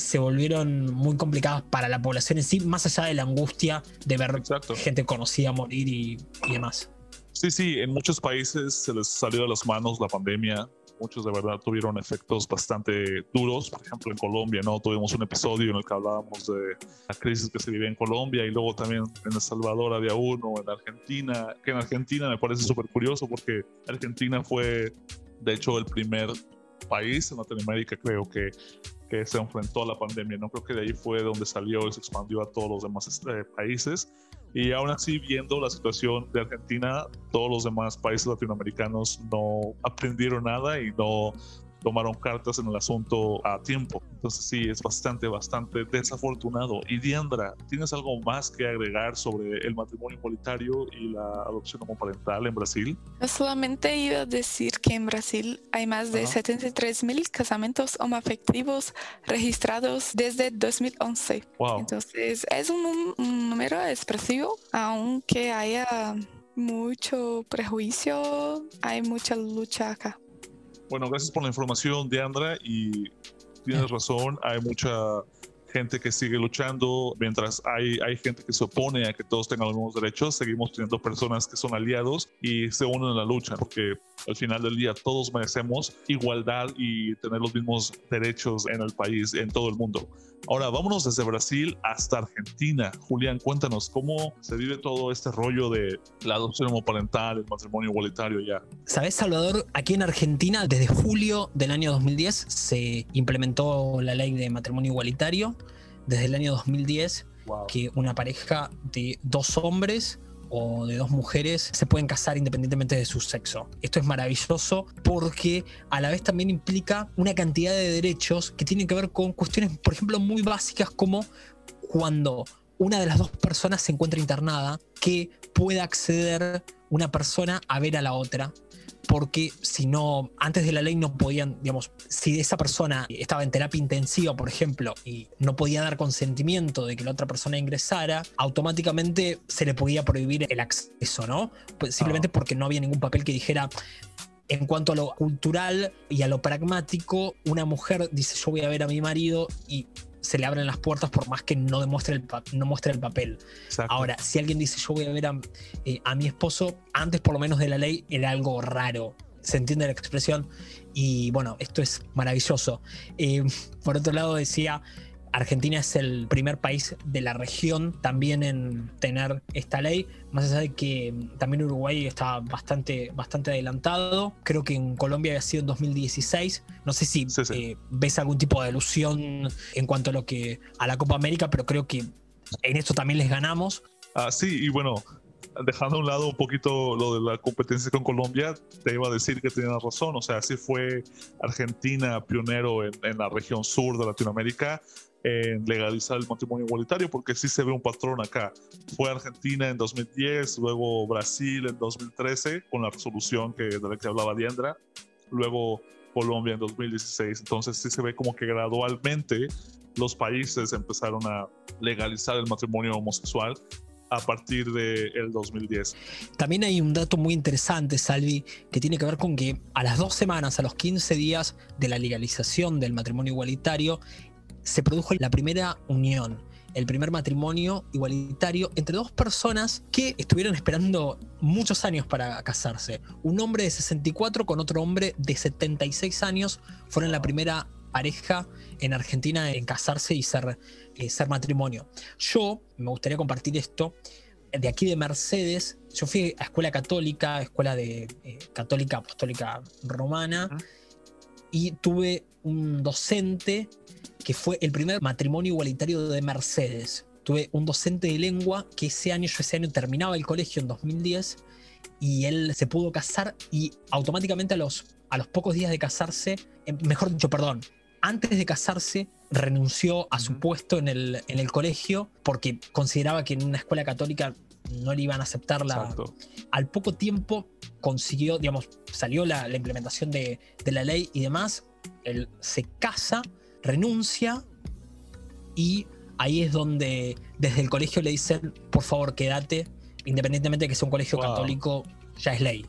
se volvieron muy complicadas para la población en sí, más allá de la angustia de ver gente conocida morir y, demás. Sí, sí, en muchos países se les salió de las manos la pandemia. Muchos de verdad tuvieron efectos bastante duros. Por ejemplo, en Colombia, ¿no? Tuvimos un episodio en el que hablábamos de la crisis que se vive en Colombia y luego también en El Salvador había uno, en Argentina, que en Argentina me parece súper curioso porque Argentina fue, de hecho, el primer país en Latinoamérica, creo que que se enfrentó a la pandemia. No creo que de ahí fue donde salió y se expandió a todos los demás este, países. Y aún así, viendo la situación de Argentina, todos los demás países latinoamericanos no aprendieron nada y no tomaron cartas en el asunto a tiempo. Entonces sí, es bastante, bastante desafortunado. Y Diandra, ¿tienes algo más que agregar sobre el matrimonio igualitario y la adopción homoparental en Brasil? Yo solamente iba a decir que en Brasil hay más de 73 mil casamientos homoafectivos registrados desde 2011. Wow. Entonces es un, un número expresivo, aunque haya mucho prejuicio, hay mucha lucha acá. Bueno, gracias por la información, Deandra, y tienes razón, hay mucha gente que sigue luchando, mientras hay, hay gente que se opone a que todos tengan los mismos derechos, seguimos teniendo personas que son aliados y se unen a la lucha, porque al final del día todos merecemos igualdad y tener los mismos derechos en el país, en todo el mundo. Ahora, vámonos desde Brasil hasta Argentina. Julián, cuéntanos cómo se vive todo este rollo de la adopción homoparental, el matrimonio igualitario ya. ¿Sabes, Salvador? Aquí en Argentina, desde julio del año 2010, se implementó la ley de matrimonio igualitario. Desde el año 2010, que una pareja de dos hombres o de dos mujeres se pueden casar independientemente de su sexo. Esto es maravilloso porque a la vez también implica una cantidad de derechos que tienen que ver con cuestiones, por ejemplo, muy básicas como cuando una de las dos personas se encuentra internada, que pueda acceder una persona a ver a la otra porque si no, antes de la ley no podían, digamos, si esa persona estaba en terapia intensiva, por ejemplo, y no podía dar consentimiento de que la otra persona ingresara, automáticamente se le podía prohibir el acceso, ¿no? Pues simplemente ah. porque no había ningún papel que dijera, en cuanto a lo cultural y a lo pragmático, una mujer dice yo voy a ver a mi marido y se le abren las puertas por más que no demuestre el, no muestre el papel. Ahora, si alguien dice yo voy a ver eh, a, mi esposo, antes por lo menos de la ley era algo raro. Se entiende la expresión y bueno, esto es maravilloso. Eh, por otro lado decía, Argentina es el primer país de la región también en tener esta ley, más allá de que también Uruguay está bastante, bastante adelantado. Creo que en Colombia había sido en 2016. No sé si eh, ves algún tipo de alusión en cuanto a lo que a la Copa América, pero creo que en esto también les ganamos. Ah, sí, y bueno, dejando a un lado un poquito lo de la competencia con Colombia, te iba a decir que tenías razón. O sea, así fue Argentina pionero en, en la región sur de Latinoamérica en legalizar el matrimonio igualitario, porque sí se ve un patrón acá. Fue Argentina en 2010, luego Brasil en 2013, con la resolución que, de la que hablaba Diandra, luego Colombia en 2016. Entonces sí se ve como que gradualmente los países empezaron a legalizar el matrimonio homosexual a partir del el 2010. También hay un dato muy interesante, Salvi, que tiene que ver con que a las dos semanas, a los 15 días de la legalización del matrimonio igualitario, se produjo la primera unión, el primer matrimonio igualitario entre dos personas que estuvieron esperando muchos años para casarse. Un hombre de 64 con otro hombre de 76 años fueron la primera pareja en Argentina en casarse y ser, eh, ser matrimonio. Yo me gustaría compartir esto. De aquí de Mercedes, yo fui a escuela católica, escuela de eh, católica apostólica romana, y tuve un docente que fue el primer matrimonio igualitario de Mercedes. Tuve un docente de lengua que ese año, yo ese año terminaba el colegio en 2010 y él se pudo casar y automáticamente a los, a los pocos días de casarse, eh, mejor dicho, perdón, antes de casarse renunció a su puesto en el, en el colegio porque consideraba que en una escuela católica no le iban a aceptar la... Al poco tiempo consiguió, digamos, salió la, la implementación de, de, la ley y demás, él se casa renuncia y ahí es donde desde el colegio le dicen, por favor, quédate, independientemente de que sea un colegio católico, ya es ley.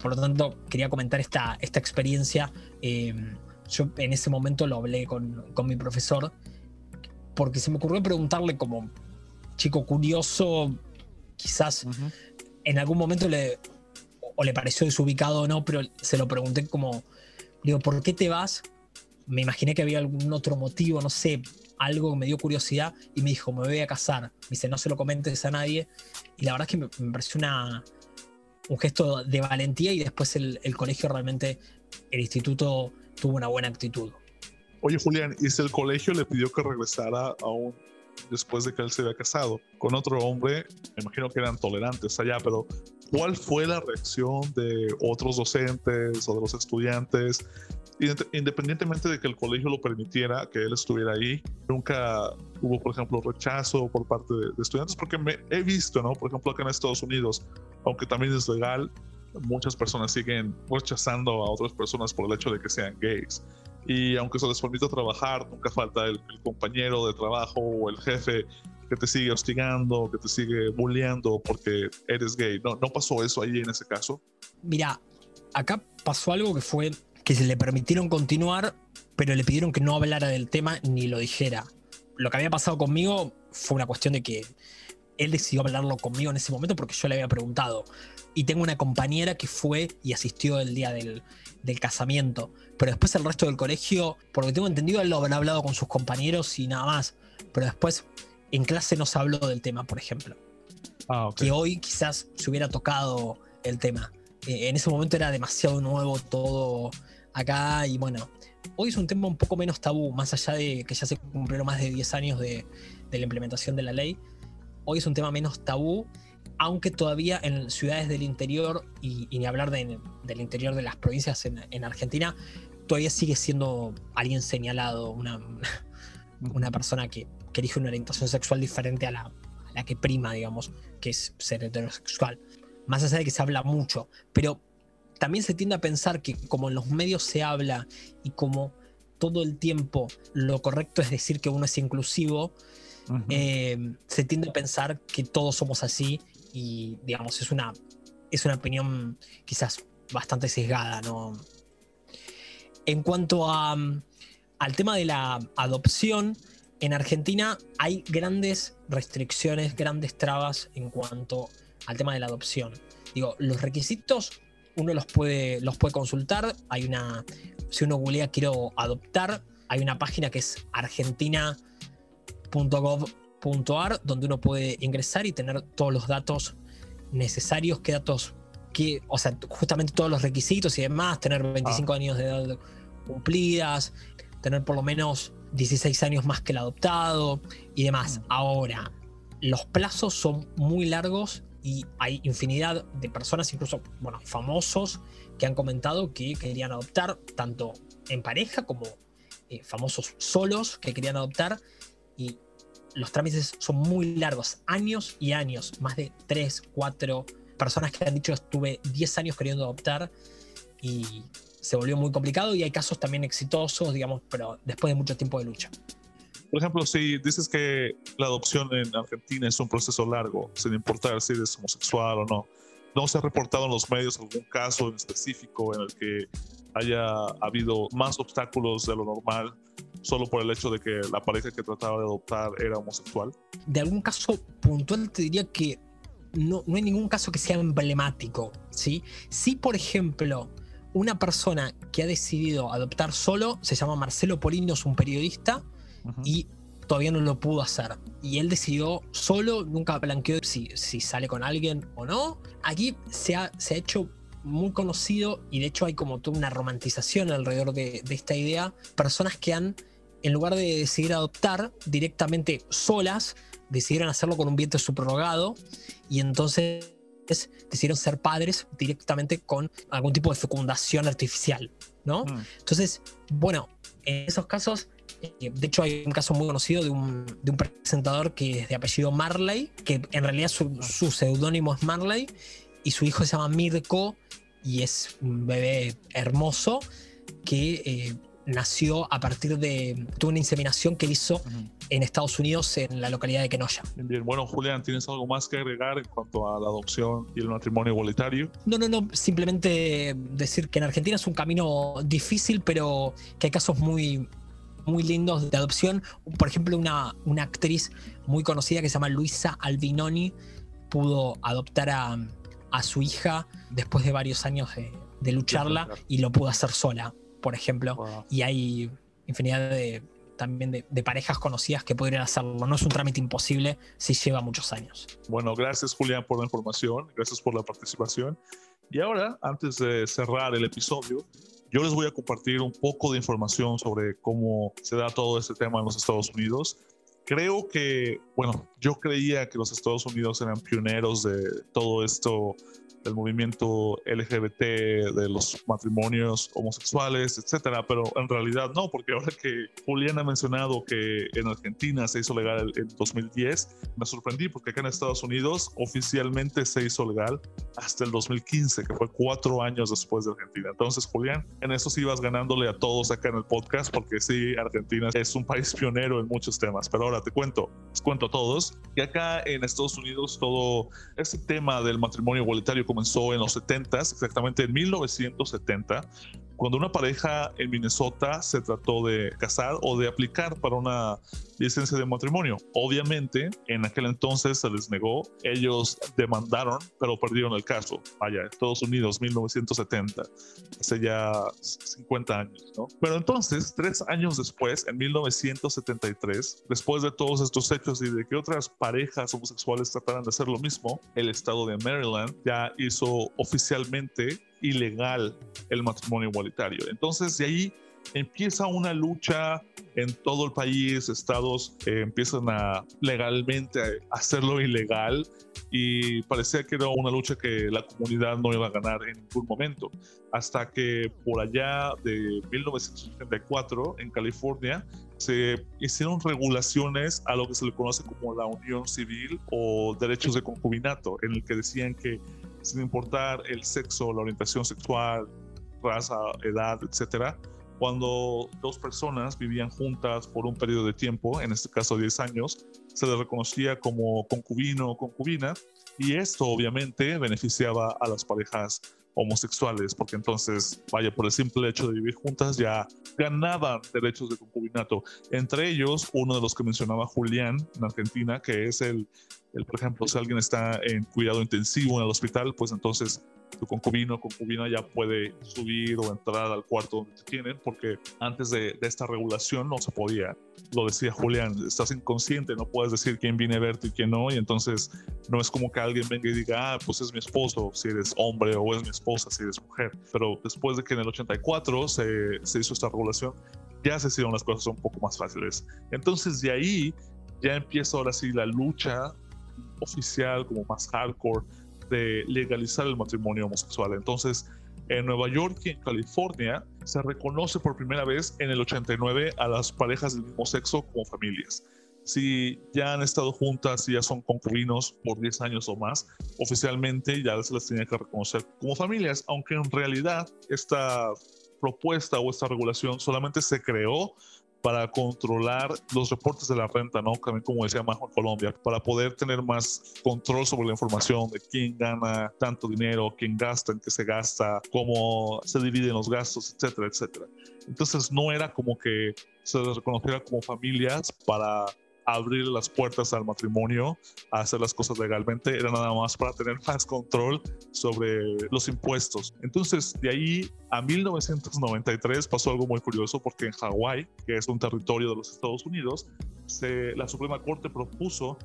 por lo tanto, quería comentar esta, esta experiencia. Em, yo en ese momento lo hablé con, mi profesor, porque se me ocurrió preguntarle como chico curioso, quizás en algún momento le, o le pareció desubicado o no, pero se lo pregunté como, digo, ¿por qué te vas me imaginé que había algún otro motivo, no sé, algo que me dio curiosidad y me dijo, me voy a casar. Me dice, no se lo comentes a nadie. Y la verdad es que me, pareció una, un gesto de valentía y después el, colegio realmente, el instituto tuvo una buena actitud. Oye Julián, ¿y si el colegio le pidió que regresara aún después de que él se había casado con otro hombre? Me imagino que eran tolerantes allá, pero ¿cuál fue la reacción de otros docentes o de los estudiantes? Independientemente de que el colegio lo permitiera, que él estuviera ahí, nunca hubo, por ejemplo, rechazo por parte de, estudiantes, porque me he visto, ¿no? Por ejemplo, acá en Estados Unidos, aunque también es legal, muchas personas siguen rechazando a otras personas por el hecho de que sean gays. Y aunque se les permita trabajar, nunca falta el, compañero de trabajo o el jefe que te sigue hostigando, que te sigue bulleando porque eres gay. ¿No, ¿No pasó eso ahí en ese caso? Mira, acá pasó algo que fue que se le permitieron continuar, pero le pidieron que no hablara del tema ni lo dijera. lo que había pasado conmigo fue una cuestión de que él decidió hablarlo conmigo en ese momento porque yo le había preguntado. Y tengo una compañera que fue y asistió el día del, casamiento. Pero después el resto del colegio, por lo que tengo entendido, él lo habrá hablado con sus compañeros y nada más. Pero después en clase no se habló del tema, por ejemplo. Ah, que hoy quizás se hubiera tocado el tema. Eh, en ese momento era demasiado nuevo todo acá y bueno, hoy es un tema un poco menos tabú, más allá de que ya se cumplieron más de 10 años de, la implementación de la ley. Hoy es un tema menos tabú, aunque todavía en ciudades del interior, y, ni hablar del interior de las provincias en, Argentina, todavía sigue siendo alguien señalado, una, una persona que, que elige una orientación sexual diferente a la, la que prima, digamos, que es ser heterosexual. Más allá de que se habla mucho, pero también se tiende a pensar que como en los medios se habla y como todo el tiempo lo correcto es decir que uno es inclusivo, eh, se tiende a pensar que todos somos así y digamos es una, es una opinión quizás bastante sesgada. ¿no? En cuanto a, al tema de la adopción, en Argentina hay grandes restricciones, grandes trabas en cuanto al tema de la adopción. Digo, los requisitos uno los puede, los puede consultar. Hay una, si uno googlea quiero adoptar, hay una página que es argentina.gov.ar donde uno puede ingresar y tener todos los datos necesarios, qué datos, que, o sea, justamente todos los requisitos y demás, tener 25 ah. años de edad cumplidas, tener por lo menos 16 años más que el adoptado y demás. Mm. Ahora, los plazos son muy largos y hay infinidad de personas, incluso, bueno, famosos, que han comentado que querían adoptar, tanto en pareja como eh, famosos solos que querían adoptar. Y los trámites son muy largos, años y años, más de 3, 4 personas que han dicho estuve 10 años queriendo adoptar y se volvió muy complicado y hay casos también exitosos, digamos, pero después de mucho tiempo de lucha. Por ejemplo, si dices que la adopción en Argentina es un proceso largo, sin importar si eres homosexual o no, ¿no se ha reportado en los medios algún caso en específico en el que haya habido más obstáculos de lo normal solo por el hecho de que la pareja que trataba de adoptar era homosexual? De algún caso puntual te diría que no, no hay ningún caso que sea emblemático, ¿sí? Sí, por ejemplo, una persona que ha decidido adoptar solo, se llama Marcelo Polinos, un periodista, y todavía no lo pudo hacer. Y él decidió solo, nunca blanqueó si, si sale con alguien o no. Aquí se ha, se ha hecho muy conocido y de hecho hay como toda una romantización alrededor de, de esta idea. Personas que han, en lugar de decidir adoptar directamente solas, decidieron hacerlo con un vientre subrogado y entonces decidieron ser padres directamente con algún tipo de fecundación artificial, ¿no? Mm. Entonces, bueno, en esos casos de hecho, hay un caso muy conocido de un, presentador que es de apellido Marley, que en realidad su, su seudónimo es Marley, y su hijo se llama Mirko, y es un bebé hermoso que eh, nació a partir de, una inseminación que hizo en Estados Unidos, en la localidad de Kenoya. Bien, bueno, Julián, ¿tienes algo más que agregar en cuanto a la adopción y el matrimonio igualitario? No, no, no, simplemente decir que en Argentina es un camino difícil, pero que hay casos muy, muy lindos de adopción. Por ejemplo, una, una actriz muy conocida que se llama Luisa Albinoni pudo adoptar a, a su hija después de varios años de, lucharla y lo pudo hacer sola, por ejemplo. Y hay infinidad de también de, parejas conocidas que podrían hacerlo. No es un trámite imposible si lleva muchos años. Bueno, gracias Julián por la información, gracias por la participación. Y ahora, antes de cerrar el episodio, yo les voy a compartir un poco de información sobre cómo se da todo este tema en los Estados Unidos. Creo que, bueno, yo creía que los Estados Unidos eran pioneros de todo esto del movimiento LGBT, de los matrimonios homosexuales, etcétera, pero en realidad no, porque ahora que Julián ha mencionado que en Argentina se hizo legal en 2010, me sorprendí porque acá en Estados Unidos oficialmente se hizo legal hasta el 2015, que fue cuatro años después de Argentina. Entonces, Julián, en eso sí ibas ganándole a todos acá en el podcast, porque sí, Argentina es un país pionero en muchos temas, pero ahora te cuento, les cuento a todos que acá en Estados Unidos todo este tema del matrimonio igualitario comenzó en los 70, exactamente en 1970, cuando una pareja en Minnesota se trató de casar o de aplicar para una licencia de matrimonio. Obviamente, en aquel entonces se les negó, ellos demandaron, pero perdieron el caso. Vaya, Estados Unidos, 1970, hace ya 50 años, ¿no? Pero entonces, tres años después, en 1973, después de todos estos hechos y de que otras parejas homosexuales trataran de hacer lo mismo, el estado de Maryland ya hizo oficialmente ilegal el matrimonio igualitario. Entonces, de ahí empieza una lucha en todo el país, estados eh, empiezan a legalmente hacerlo ilegal y parecía que era una lucha que la comunidad no iba a ganar en ningún momento, hasta que por allá de 1984 en California se hicieron regulaciones a lo que se le conoce como la unión civil o derechos de concubinato, en el que decían que sin importar el sexo, la orientación sexual, raza, edad, etcétera, cuando dos personas vivían juntas por un periodo de tiempo, en este caso 10 años, se les reconocía como concubino o concubina y esto obviamente beneficiaba a las parejas homosexuales, porque entonces, vaya, por el simple hecho de vivir juntas ya ganaban derechos de concubinato. Entre ellos, uno de los que mencionaba Julián en Argentina, que es el, por ejemplo, si alguien está en cuidado intensivo en el hospital, pues entonces tu concubino o concubina ya puede subir o entrar al cuarto donde te tienen, porque antes de, esta regulación no se podía. Lo decía Julián, estás inconsciente, no puedes decir quién viene a verte y quién no, y entonces no es como que alguien venga y diga, ah, pues es mi esposo, si eres hombre, o es mi esposa, si eres mujer. Pero después de que en el 84 se, se hizo esta regulación, ya se hicieron las cosas un poco más fáciles. Entonces de ahí ya empieza ahora sí la lucha oficial, como más hardcore, de legalizar el matrimonio homosexual. Entonces, en Nueva York y en California se reconoce por primera vez en el 89 a las parejas del mismo sexo como familias. Si ya han estado juntas y ya son concubinos por 10 años o más, oficialmente ya se les tenía que reconocer como familias, aunque en realidad esta propuesta o esta regulación solamente se creó para controlar los reportes de la renta, ¿no? También como decía Majo en Colombia, para poder tener más control sobre la información de quién gana tanto dinero, quién gasta, en qué se gasta, cómo se dividen los gastos, etcétera, etcétera. Entonces no era como que se les reconociera como familias para abrir las puertas al matrimonio, hacer las cosas legalmente, era nada más para tener más control sobre los impuestos. Entonces, de ahí a 1993 pasó algo muy curioso porque en Hawái, que es un territorio de los Estados Unidos, la Suprema Corte propuso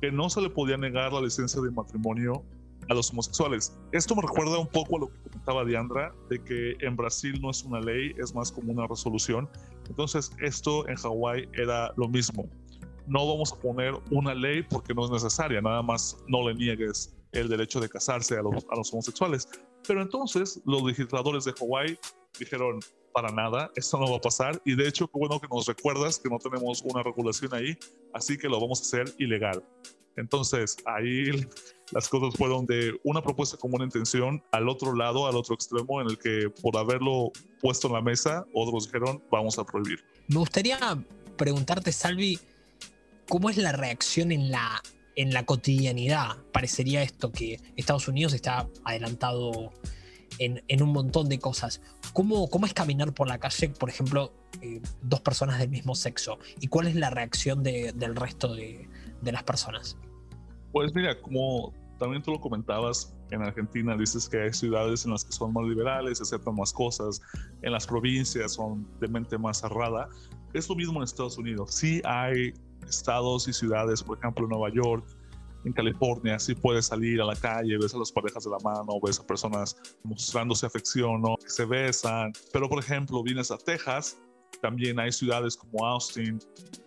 que no se le podía negar la licencia de matrimonio a los homosexuales. Esto me recuerda un poco a lo que comentaba Diandra, de que en Brasil no es una ley, es más como una resolución. Entonces, esto en Hawái era lo mismo no vamos a poner una ley porque no es necesaria, nada más no le niegues el derecho de casarse a los, homosexuales. Pero entonces los legisladores de Hawái dijeron, para nada, esto no va a pasar y de hecho, qué bueno que nos recuerdas que no tenemos una regulación ahí, así que lo vamos a hacer ilegal. Entonces, ahí las cosas fueron de una propuesta con una intención al otro lado, al otro extremo, en el que por haberlo puesto en la mesa, otros dijeron, vamos a prohibir. Me gustaría preguntarte, Salvi, ¿Cómo es la reacción en la, en la cotidianidad? Parecería esto que Estados Unidos está adelantado en, un montón de cosas. ¿Cómo, ¿Cómo, es caminar por la calle, por ejemplo, eh, dos personas del mismo sexo? ¿Y cuál es la reacción del resto de, de, las personas? Pues mira, como también tú lo comentabas, en Argentina dices que hay ciudades en las que son más liberales, aceptan más cosas, en las provincias son de mente más cerrada. Es lo mismo en Estados Unidos. Sí hay estados y ciudades, por ejemplo, Nueva York, en California, sí puedes salir a la calle, ves a las parejas de la mano, ves a personas mostrándose afección, ¿no? que se besan. Pero, por ejemplo, vienes a Texas, también hay ciudades como Austin,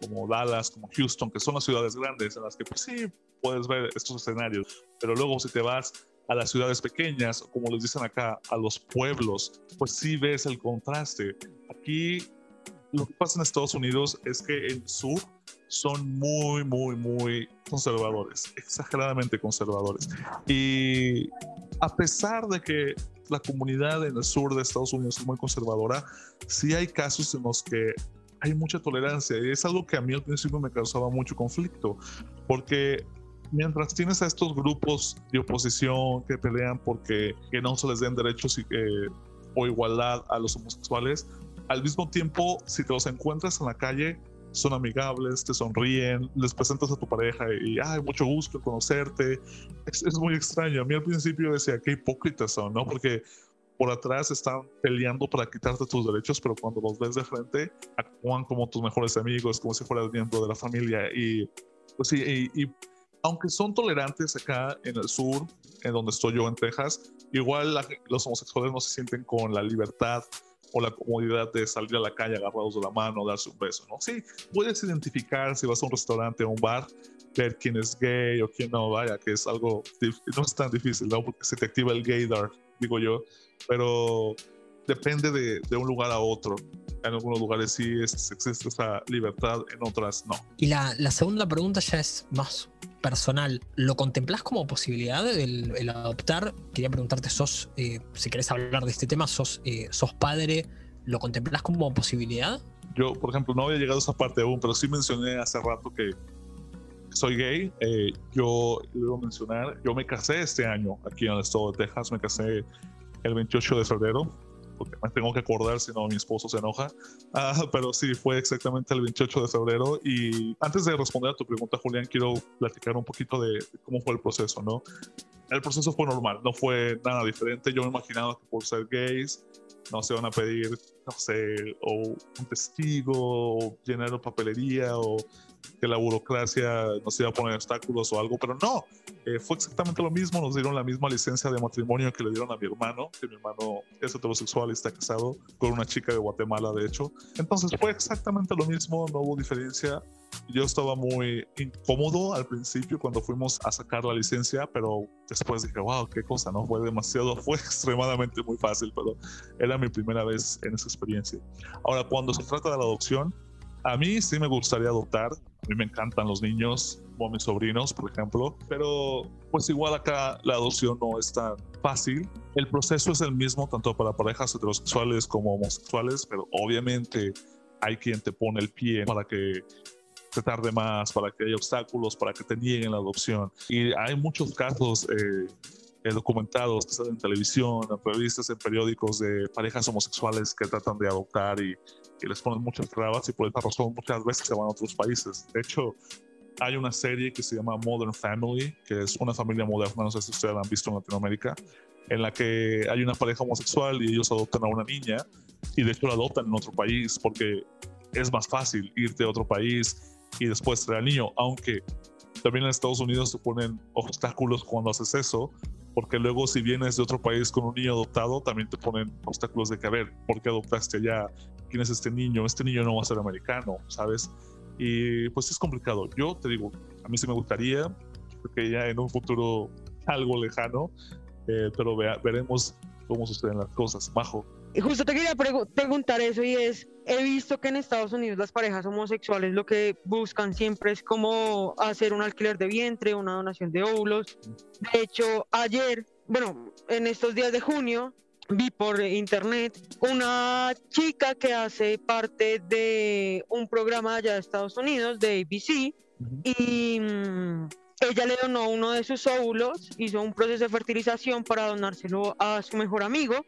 como Dallas, como Houston, que son las ciudades grandes en las que pues sí puedes ver estos escenarios. Pero luego si te vas a las ciudades pequeñas, como les dicen acá, a los pueblos, pues sí ves el contraste. Aquí lo que pasa en Estados Unidos es que el sur son muy, muy, muy conservadores, exageradamente conservadores. Y a pesar de que la comunidad en el sur de Estados Unidos es muy conservadora, sí hay casos en los que hay mucha tolerancia y es algo que a mí al principio me causaba mucho conflicto, porque mientras tienes a estos grupos de oposición que pelean porque que no se les den derechos y que o igualdad a los homosexuales. Al mismo tiempo, si te los encuentras en la calle, son amigables, te sonríen, les presentas a tu pareja y, ay, mucho gusto conocerte. Es, es muy extraño. A mí al principio decía, qué hipócritas son, ¿no? Porque por atrás están peleando para quitarte tus derechos, pero cuando los ves de frente, actúan como tus mejores amigos, como si fueras miembro de la familia. Y pues sí, y, aunque son tolerantes acá en el sur, en donde estoy yo en Texas, igual los homosexuales no se sienten con la libertad o la comodidad de salir a la calle agarrados de la mano, darse un beso, ¿no? Sí, puedes identificar si vas a un restaurante o un bar, ver quién es gay o quién no, vaya, que es algo, no es tan difícil, ¿no? Porque se te activa el gaydar, digo yo, pero depende de, de, un lugar a otro. En algunos lugares sí existe esa libertad, en otras no. Y la, la segunda pregunta ya es más personal. ¿Lo contemplas como posibilidad el, el adoptar? Quería preguntarte, sos, eh, si querés hablar de este tema, sos, eh, sos padre, ¿lo contemplas como posibilidad? Yo, por ejemplo, no había llegado a esa parte aún, pero sí mencioné hace rato que soy gay. Eh, yo debo mencionar, yo me casé este año aquí en el estado de Texas, me casé el 28 de febrero, porque me tengo que acordar, si no mi esposo se enoja. Ah, pero sí, fue exactamente el 28 de febrero. Y antes de responder a tu pregunta, Julián, quiero platicar un poquito de, cómo fue el proceso, ¿no? El proceso fue normal, no fue nada diferente. Yo me imaginaba que por ser gays, no se van a pedir, no sé, o un testigo, o llenar papelería, o que la burocracia nos iba a poner obstáculos o algo, pero no, eh, fue exactamente lo mismo, nos dieron la misma licencia de matrimonio que le dieron a mi hermano, que mi hermano es heterosexual y está casado con una chica de Guatemala, de hecho. Entonces fue exactamente lo mismo, no hubo diferencia. Yo estaba muy incómodo al principio cuando fuimos a sacar la licencia, pero después dije, wow, qué cosa, ¿no? Fue demasiado, fue extremadamente muy fácil, pero era mi primera vez en esa experiencia. Ahora, cuando se trata de la adopción, a mí sí me gustaría adoptar. A mí me encantan los niños, como mis sobrinos, por ejemplo. Pero pues igual acá la adopción no es tan fácil. El proceso es el mismo tanto para parejas heterosexuales como homosexuales, pero obviamente hay quien te pone el pie para que se tarde más, para que haya obstáculos, para que te nieguen la adopción. Y hay muchos casos eh, eh, documentados en televisión, en revistas, en periódicos de parejas homosexuales que tratan de adoptar y, les ponen muchas trabas y por esa razón muchas veces se van a otros países. De hecho, hay una serie que se llama Modern Family, que es una familia moderna, no sé si ustedes la han visto en Latinoamérica, en la que hay una pareja homosexual y ellos adoptan a una niña y de hecho la adoptan en otro país porque es más fácil irte a otro país y después traer al niño, aunque también en Estados Unidos se ponen obstáculos cuando haces eso, porque luego si vienes de otro país con un niño adoptado, también te ponen obstáculos de que, a ver, ¿por qué adoptaste allá? ¿Quién es este niño? Este niño no va a ser americano, ¿sabes? Y pues es complicado. Yo te digo, a mí sí me gustaría, que ya en un futuro algo lejano, eh, pero veremos cómo suceden las cosas. Bajo. Y justo te quería preguntar eso y es, he visto que en Estados Unidos las parejas homosexuales lo que buscan siempre es como hacer un alquiler de vientre, una donación de óvulos. De hecho, ayer, bueno, en estos días de junio, vi por internet una chica que hace parte de un programa allá de Estados Unidos, de ABC, y mm, ella le donó uno de sus óvulos, hizo un proceso de fertilización para donárselo a su mejor amigo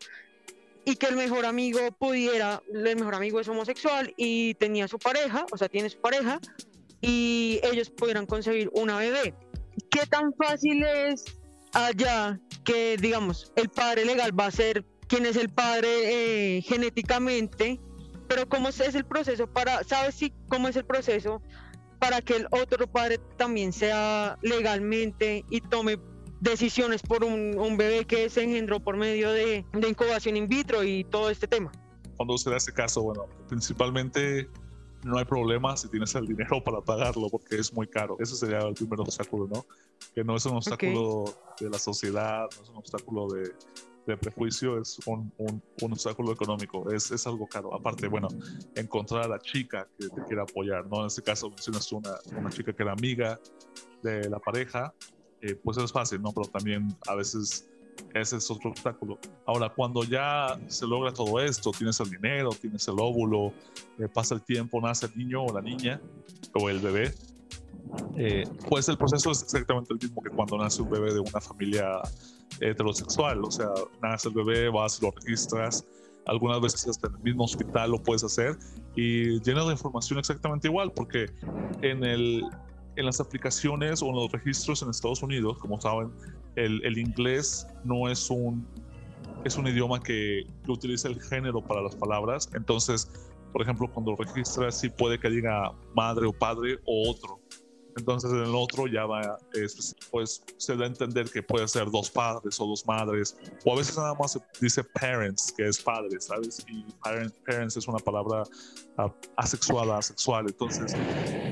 y que el mejor amigo pudiera, el mejor amigo es homosexual y tenía su pareja, o sea, tiene su pareja, y ellos pudieran conseguir una bebé. ¿Qué tan fácil es allá que, digamos, el padre legal va a ser quien es el padre eh, genéticamente, pero cómo es el proceso para, ¿sabes si cómo es el proceso para que el otro padre también sea legalmente y tome decisiones por un, bebé que se engendró por medio de, incubación in vitro y todo este tema. Cuando se da ese caso, bueno, principalmente no hay problema si tienes el dinero para pagarlo porque es muy caro. Ese sería el primer obstáculo, ¿no? Que no es un obstáculo de la sociedad, no es un obstáculo de, prejuicio, es un, un, obstáculo económico, es, es, algo caro. Aparte, bueno, encontrar a la chica que te quiera apoyar, ¿no? En este caso mencionas una, una chica que era amiga de la pareja eh, pues es fácil, ¿no? Pero también a veces ese es otro obstáculo. Ahora, cuando ya se logra todo esto, tienes el dinero, tienes el óvulo, eh, pasa el tiempo, nace el niño o la niña o el bebé, eh, pues el proceso es exactamente el mismo que cuando nace un bebé de una familia heterosexual. O sea, nace el bebé, vas, lo registras, algunas veces hasta en el mismo hospital lo puedes hacer y llenas la información exactamente igual, porque en, el, en las aplicaciones o en los registros en Estados Unidos, como saben, el, el inglés no es un, es un idioma que, que, utiliza el género para las palabras, entonces, por ejemplo, cuando registras sí puede que diga madre o padre o otro. Entonces en el otro ya va, pues se da a entender que puede ser dos padres o dos madres, o a veces nada más se dice parents, que es padre, ¿sabes? Y parents es una palabra uh, asexual, entonces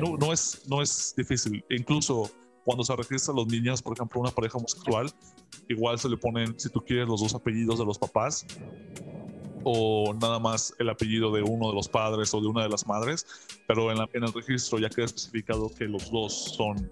no, no, es, no es difícil. Incluso cuando se registran los niños, por ejemplo, una pareja homosexual, igual se le ponen, si tú quieres, los dos apellidos de los papás o nada más el apellido de uno de los padres o de una de las madres, pero en, en el registro ya queda especificado que los dos son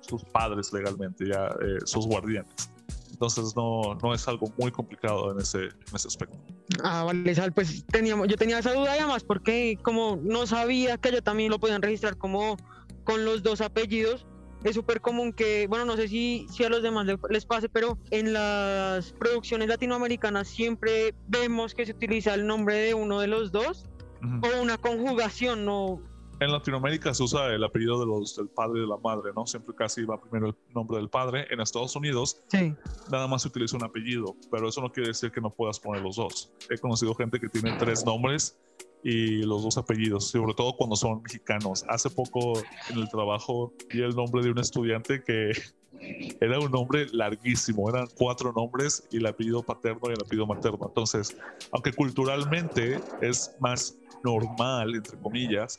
sus padres legalmente, ya eh, sus guardianes. Entonces no, no es algo muy complicado en ese, en ese aspecto. Ah, vale, Sal, pues teníamos, yo tenía esa duda además porque como no sabía que yo también lo podían registrar como con los dos apellidos, es súper común que, bueno, no sé si, si a los demás les pase, pero en las producciones latinoamericanas siempre vemos que se utiliza el nombre de uno de los dos o una conjugación, no. En Latinoamérica se usa el apellido de los, del padre y de la madre, ¿no? Siempre casi va primero el nombre del padre. En Estados Unidos sí. nada más se utiliza un apellido, pero eso no quiere decir que no puedas poner los dos. He conocido gente que tiene tres nombres y los dos apellidos, sobre todo cuando son mexicanos. Hace poco en el trabajo vi el nombre de un estudiante que era un nombre larguísimo, eran cuatro nombres y el apellido paterno y el apellido materno. Entonces, aunque culturalmente es más normal, entre comillas,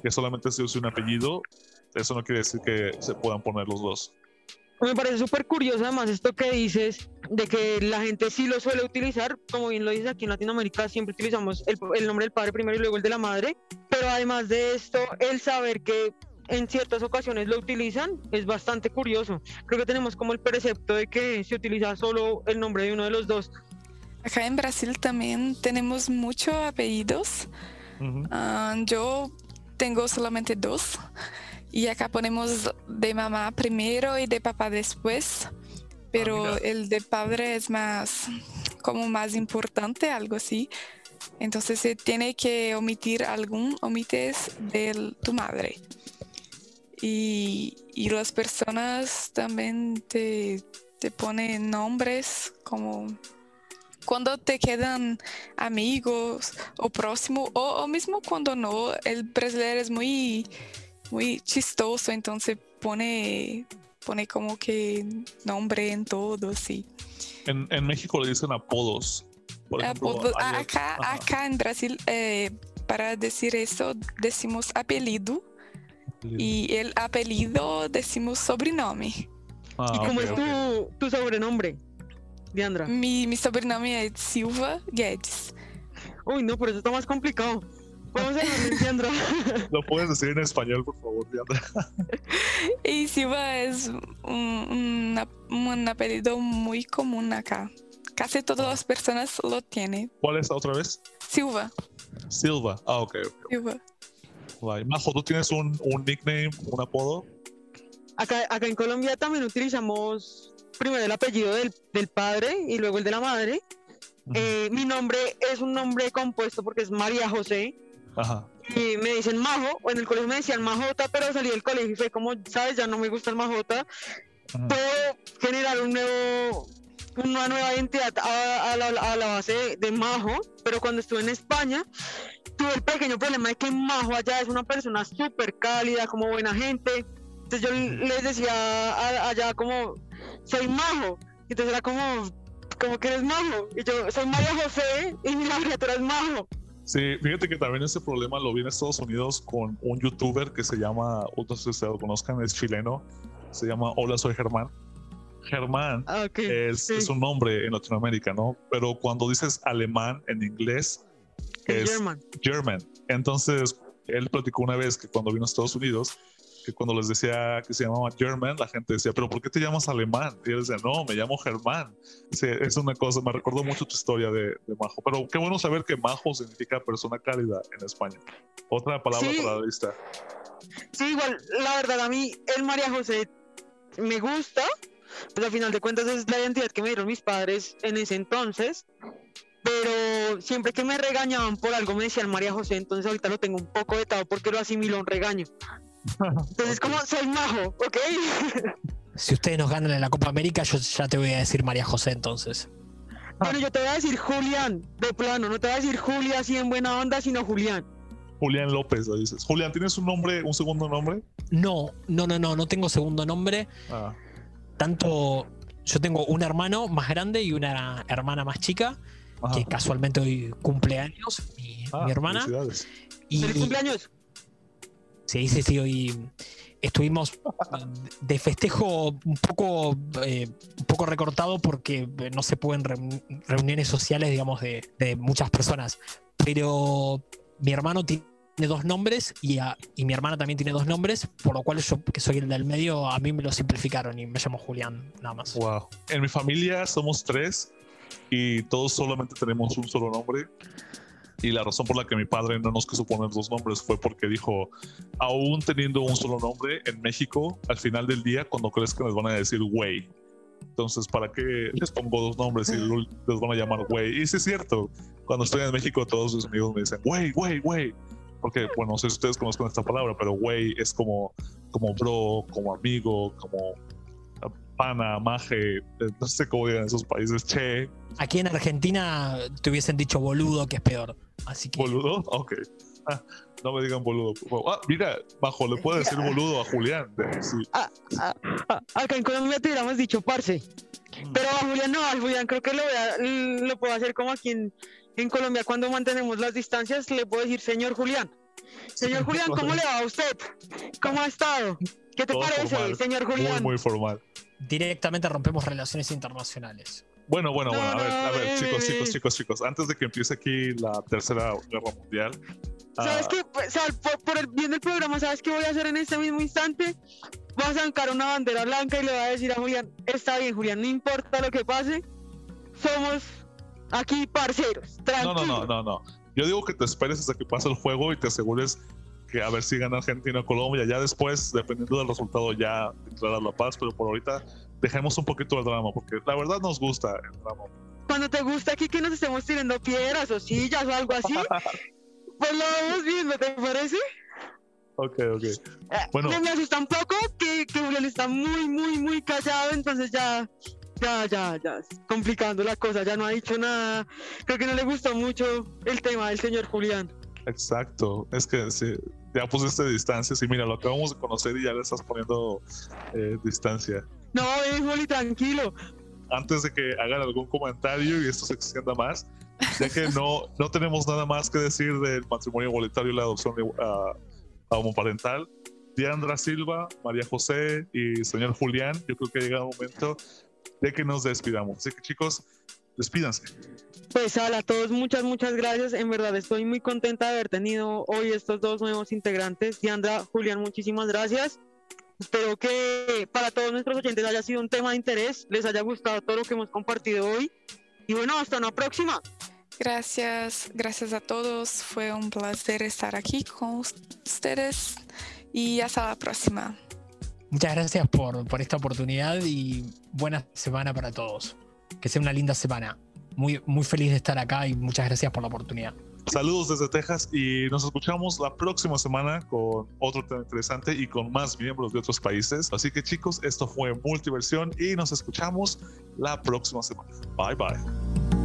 que solamente se use un apellido, eso no quiere decir que se puedan poner los dos. Me parece súper curioso además esto que dices de que la gente sí lo suele utilizar, como bien lo dices aquí en Latinoamérica siempre utilizamos el, el, nombre del padre primero y luego el de la madre, pero además de esto, el saber que en ciertas ocasiones lo utilizan es bastante curioso. Creo que tenemos como el precepto de que se utiliza solo el nombre de uno de los dos. Acá en Brasil también tenemos muchos apellidos. Uh -huh. uh, yo tengo solamente dos. Y acá ponemos de mamá primero y de papá después, pero ah, el de padre es más, como más importante, algo así. Entonces se tiene que omitir algún, omites de tu madre. Y, y las personas también te, te ponen nombres como cuando te quedan amigos o próximo, o, o mismo cuando no, el brasileño es muy muy chistoso, entonces pone, pone como que nombre en todo, sí. En, en México le dicen apodos. Por ejemplo, apodos. Acá, acá en Brasil, eh, para decir eso, decimos apellido. Y el apellido decimos sobrenombre. Ah, ¿Y cómo okay, es tu, okay. tu, sobrenombre, Diandra? Mi, mi sobrenombre es Silva Guedes. Uy, no, pero eso está más complicado. ¿Cómo se llama Diandra? Lo puedes decir en español, por favor, Diandra. Y Silva es un, un, un, apellido muy común acá. Casi todas las personas lo tienen. ¿Cuál es otra vez? Silva. Silva, ah, ok. okay. Silva. Vale. Majo, ¿tú tienes un, un nickname, un apodo? Acá, acá en Colombia también utilizamos primero el apellido del, del padre y luego el de la madre. Uh -huh. eh, mi nombre es un nombre compuesto porque es María José. Ajá. Y me dicen Majo, o en el colegio me decían Majota, pero salí del colegio y fue como, sabes, ya no me gusta el Majota. Ajá. Puedo generar un nuevo, una nueva identidad a, a, la, a la, base de Majo, pero cuando estuve en España tuve el pequeño problema de que Majo allá es una persona súper cálida, como buena gente. Entonces yo les decía allá como, soy Majo. Entonces era como, como que eres Majo. Y yo soy María José y mi abreviatura es Majo. Sí, fíjate que también ese problema lo vi en Estados Unidos con un youtuber que se llama, no sé si lo conozcan, es chileno, se llama Hola, soy Germán. Germán ah, okay. es, sí. es, un nombre en Latinoamérica, ¿no? Pero cuando dices alemán en inglés es German. German. Entonces, él platicó una vez que cuando vino a Estados Unidos, que cuando les decía que se llamaba German, la gente decía, pero ¿por qué te llamas alemán? Y él decía, no, me llamo Germán. Sí, es una cosa, me recordó mucho tu historia de, de, Majo. Pero qué bueno saber que Majo significa persona cálida en España. Otra palabra sí. para la lista. Sí, igual, la verdad, a mí el María José me gusta, pues al final de cuentas es la identidad que me dieron mis padres en ese entonces, pero siempre que me regañaban por algo me decían María José, entonces ahorita lo tengo un poco vetado porque lo asimilo a un regaño. Entonces, como soy majo, ¿ok? Si ustedes nos ganan en la Copa América, yo ya te voy a decir María José entonces. Bueno, yo te voy a decir Julián, de plano, no te voy a decir Julia así en buena onda, sino Julián. Julián López, lo dices. Julián, ¿tienes un nombre, un segundo nombre? No, no, no, no, no tengo segundo nombre. Ah. Tanto, yo tengo un hermano más grande y una hermana más chica, que casualmente hoy cumpleaños, mi, ah, mi hermana. Y, ¿Feliz cumpleaños? Sí, sí, sí, hoy estuvimos de festejo un poco, eh, un poco recortado porque no se pueden reuniones sociales, digamos, de, muchas personas. Pero mi hermano tiene dos nombres y, y, mi hermana también tiene dos nombres, por lo cual yo, que soy el del medio, a mí me lo simplificaron y me llamo Julián, nada más. Wow. En mi familia somos tres y todos solamente tenemos un solo nombre. Y la razón por la que mi padre no nos quiso poner dos nombres fue porque dijo, aún teniendo un solo nombre en México, al final del día, cuando que les van a decir güey. Entonces, ¿para qué les pongo dos nombres y les van a llamar güey? Y sí es cierto, cuando estoy en México todos mis amigos me dicen, güey, güey, güey. Porque, bueno, no sé si ustedes conocen esta palabra, pero güey es como, como bro, como amigo, como pana, maje, eh, no sé cómo digan esos países, che. Aquí en Argentina te hubiesen dicho boludo, que es peor. Así que... ¿Boludo? Ok. Ah, no me digan boludo. Ah, mira, bajo, le puedo decir boludo a Julián. Ah, acá en Colombia te hubiéramos dicho parce. Mm. Pero a Julián no, a Julián creo que lo, voy a, lo puedo hacer como aquí en, en Colombia cuando mantenemos las distancias, le puedo decir señor Julián. Señor Julián, ¿cómo le va a usted? ¿Cómo ha estado? ¿Qué te parece, señor Julián? Muy, muy formal directamente rompemos relaciones internacionales. Bueno, bueno, bueno, a ver, a ver, chicos, chicos, chicos, chicos, antes de que empiece aquí la tercera guerra mundial. ¿Sabes qué? Pues, por, el bien del programa, ¿sabes qué voy a hacer en este mismo instante? Voy a sacar una bandera blanca y le voy a decir a Julián, está bien, Julián, no importa lo que pase, somos aquí parceros. No, no, no, no, no. Yo digo que te esperes hasta que pase el juego y te asegures que a ver si gana Argentina o Colombia. Ya después, dependiendo del resultado, ya declarar la paz. Pero por ahorita, dejemos un poquito el drama, porque la verdad nos gusta el drama. Cuando te gusta aquí que nos estemos tirando piedras o sillas o algo así, pues lo vamos viendo, ¿te parece? Ok, ok. Eh, bueno. Me asusta un poco que, que Julián está muy, muy, muy callado, entonces ya ya, ya, ya, complicando la cosa, ya no ha dicho nada. Creo que no le gustó mucho el tema del señor Julián. Exacto, es que sí, ya pusiste distancia, y mira, lo acabamos de conocer y ya le estás poniendo eh, distancia. No, Juli, tranquilo. Antes de que hagan algún comentario y esto se extienda más, ya que no, no tenemos nada más que decir del matrimonio igualitario y la adopción uh, homoparental, Diandra Silva, María José y señor Julián, yo creo que ha llegado el momento de que nos despidamos. Así que chicos, despídanse. Pues a todos muchas, muchas gracias. En verdad estoy muy contenta de haber tenido hoy estos dos nuevos integrantes. Diandra, Julián, muchísimas gracias. Espero que para todos nuestros oyentes haya sido un tema de interés, les haya gustado todo lo que hemos compartido hoy. Y bueno, hasta una próxima. Gracias, gracias a todos. Fue un placer estar aquí con ustedes y hasta la próxima. Muchas gracias por, por esta oportunidad y buena semana para todos. Que sea una linda semana muy, muy feliz de estar acá y muchas gracias por la oportunidad. Saludos desde Texas y nos escuchamos la próxima semana con otro tema interesante y con más miembros de otros países. Así que chicos, esto fue Multiversión y nos escuchamos la próxima semana. Bye bye.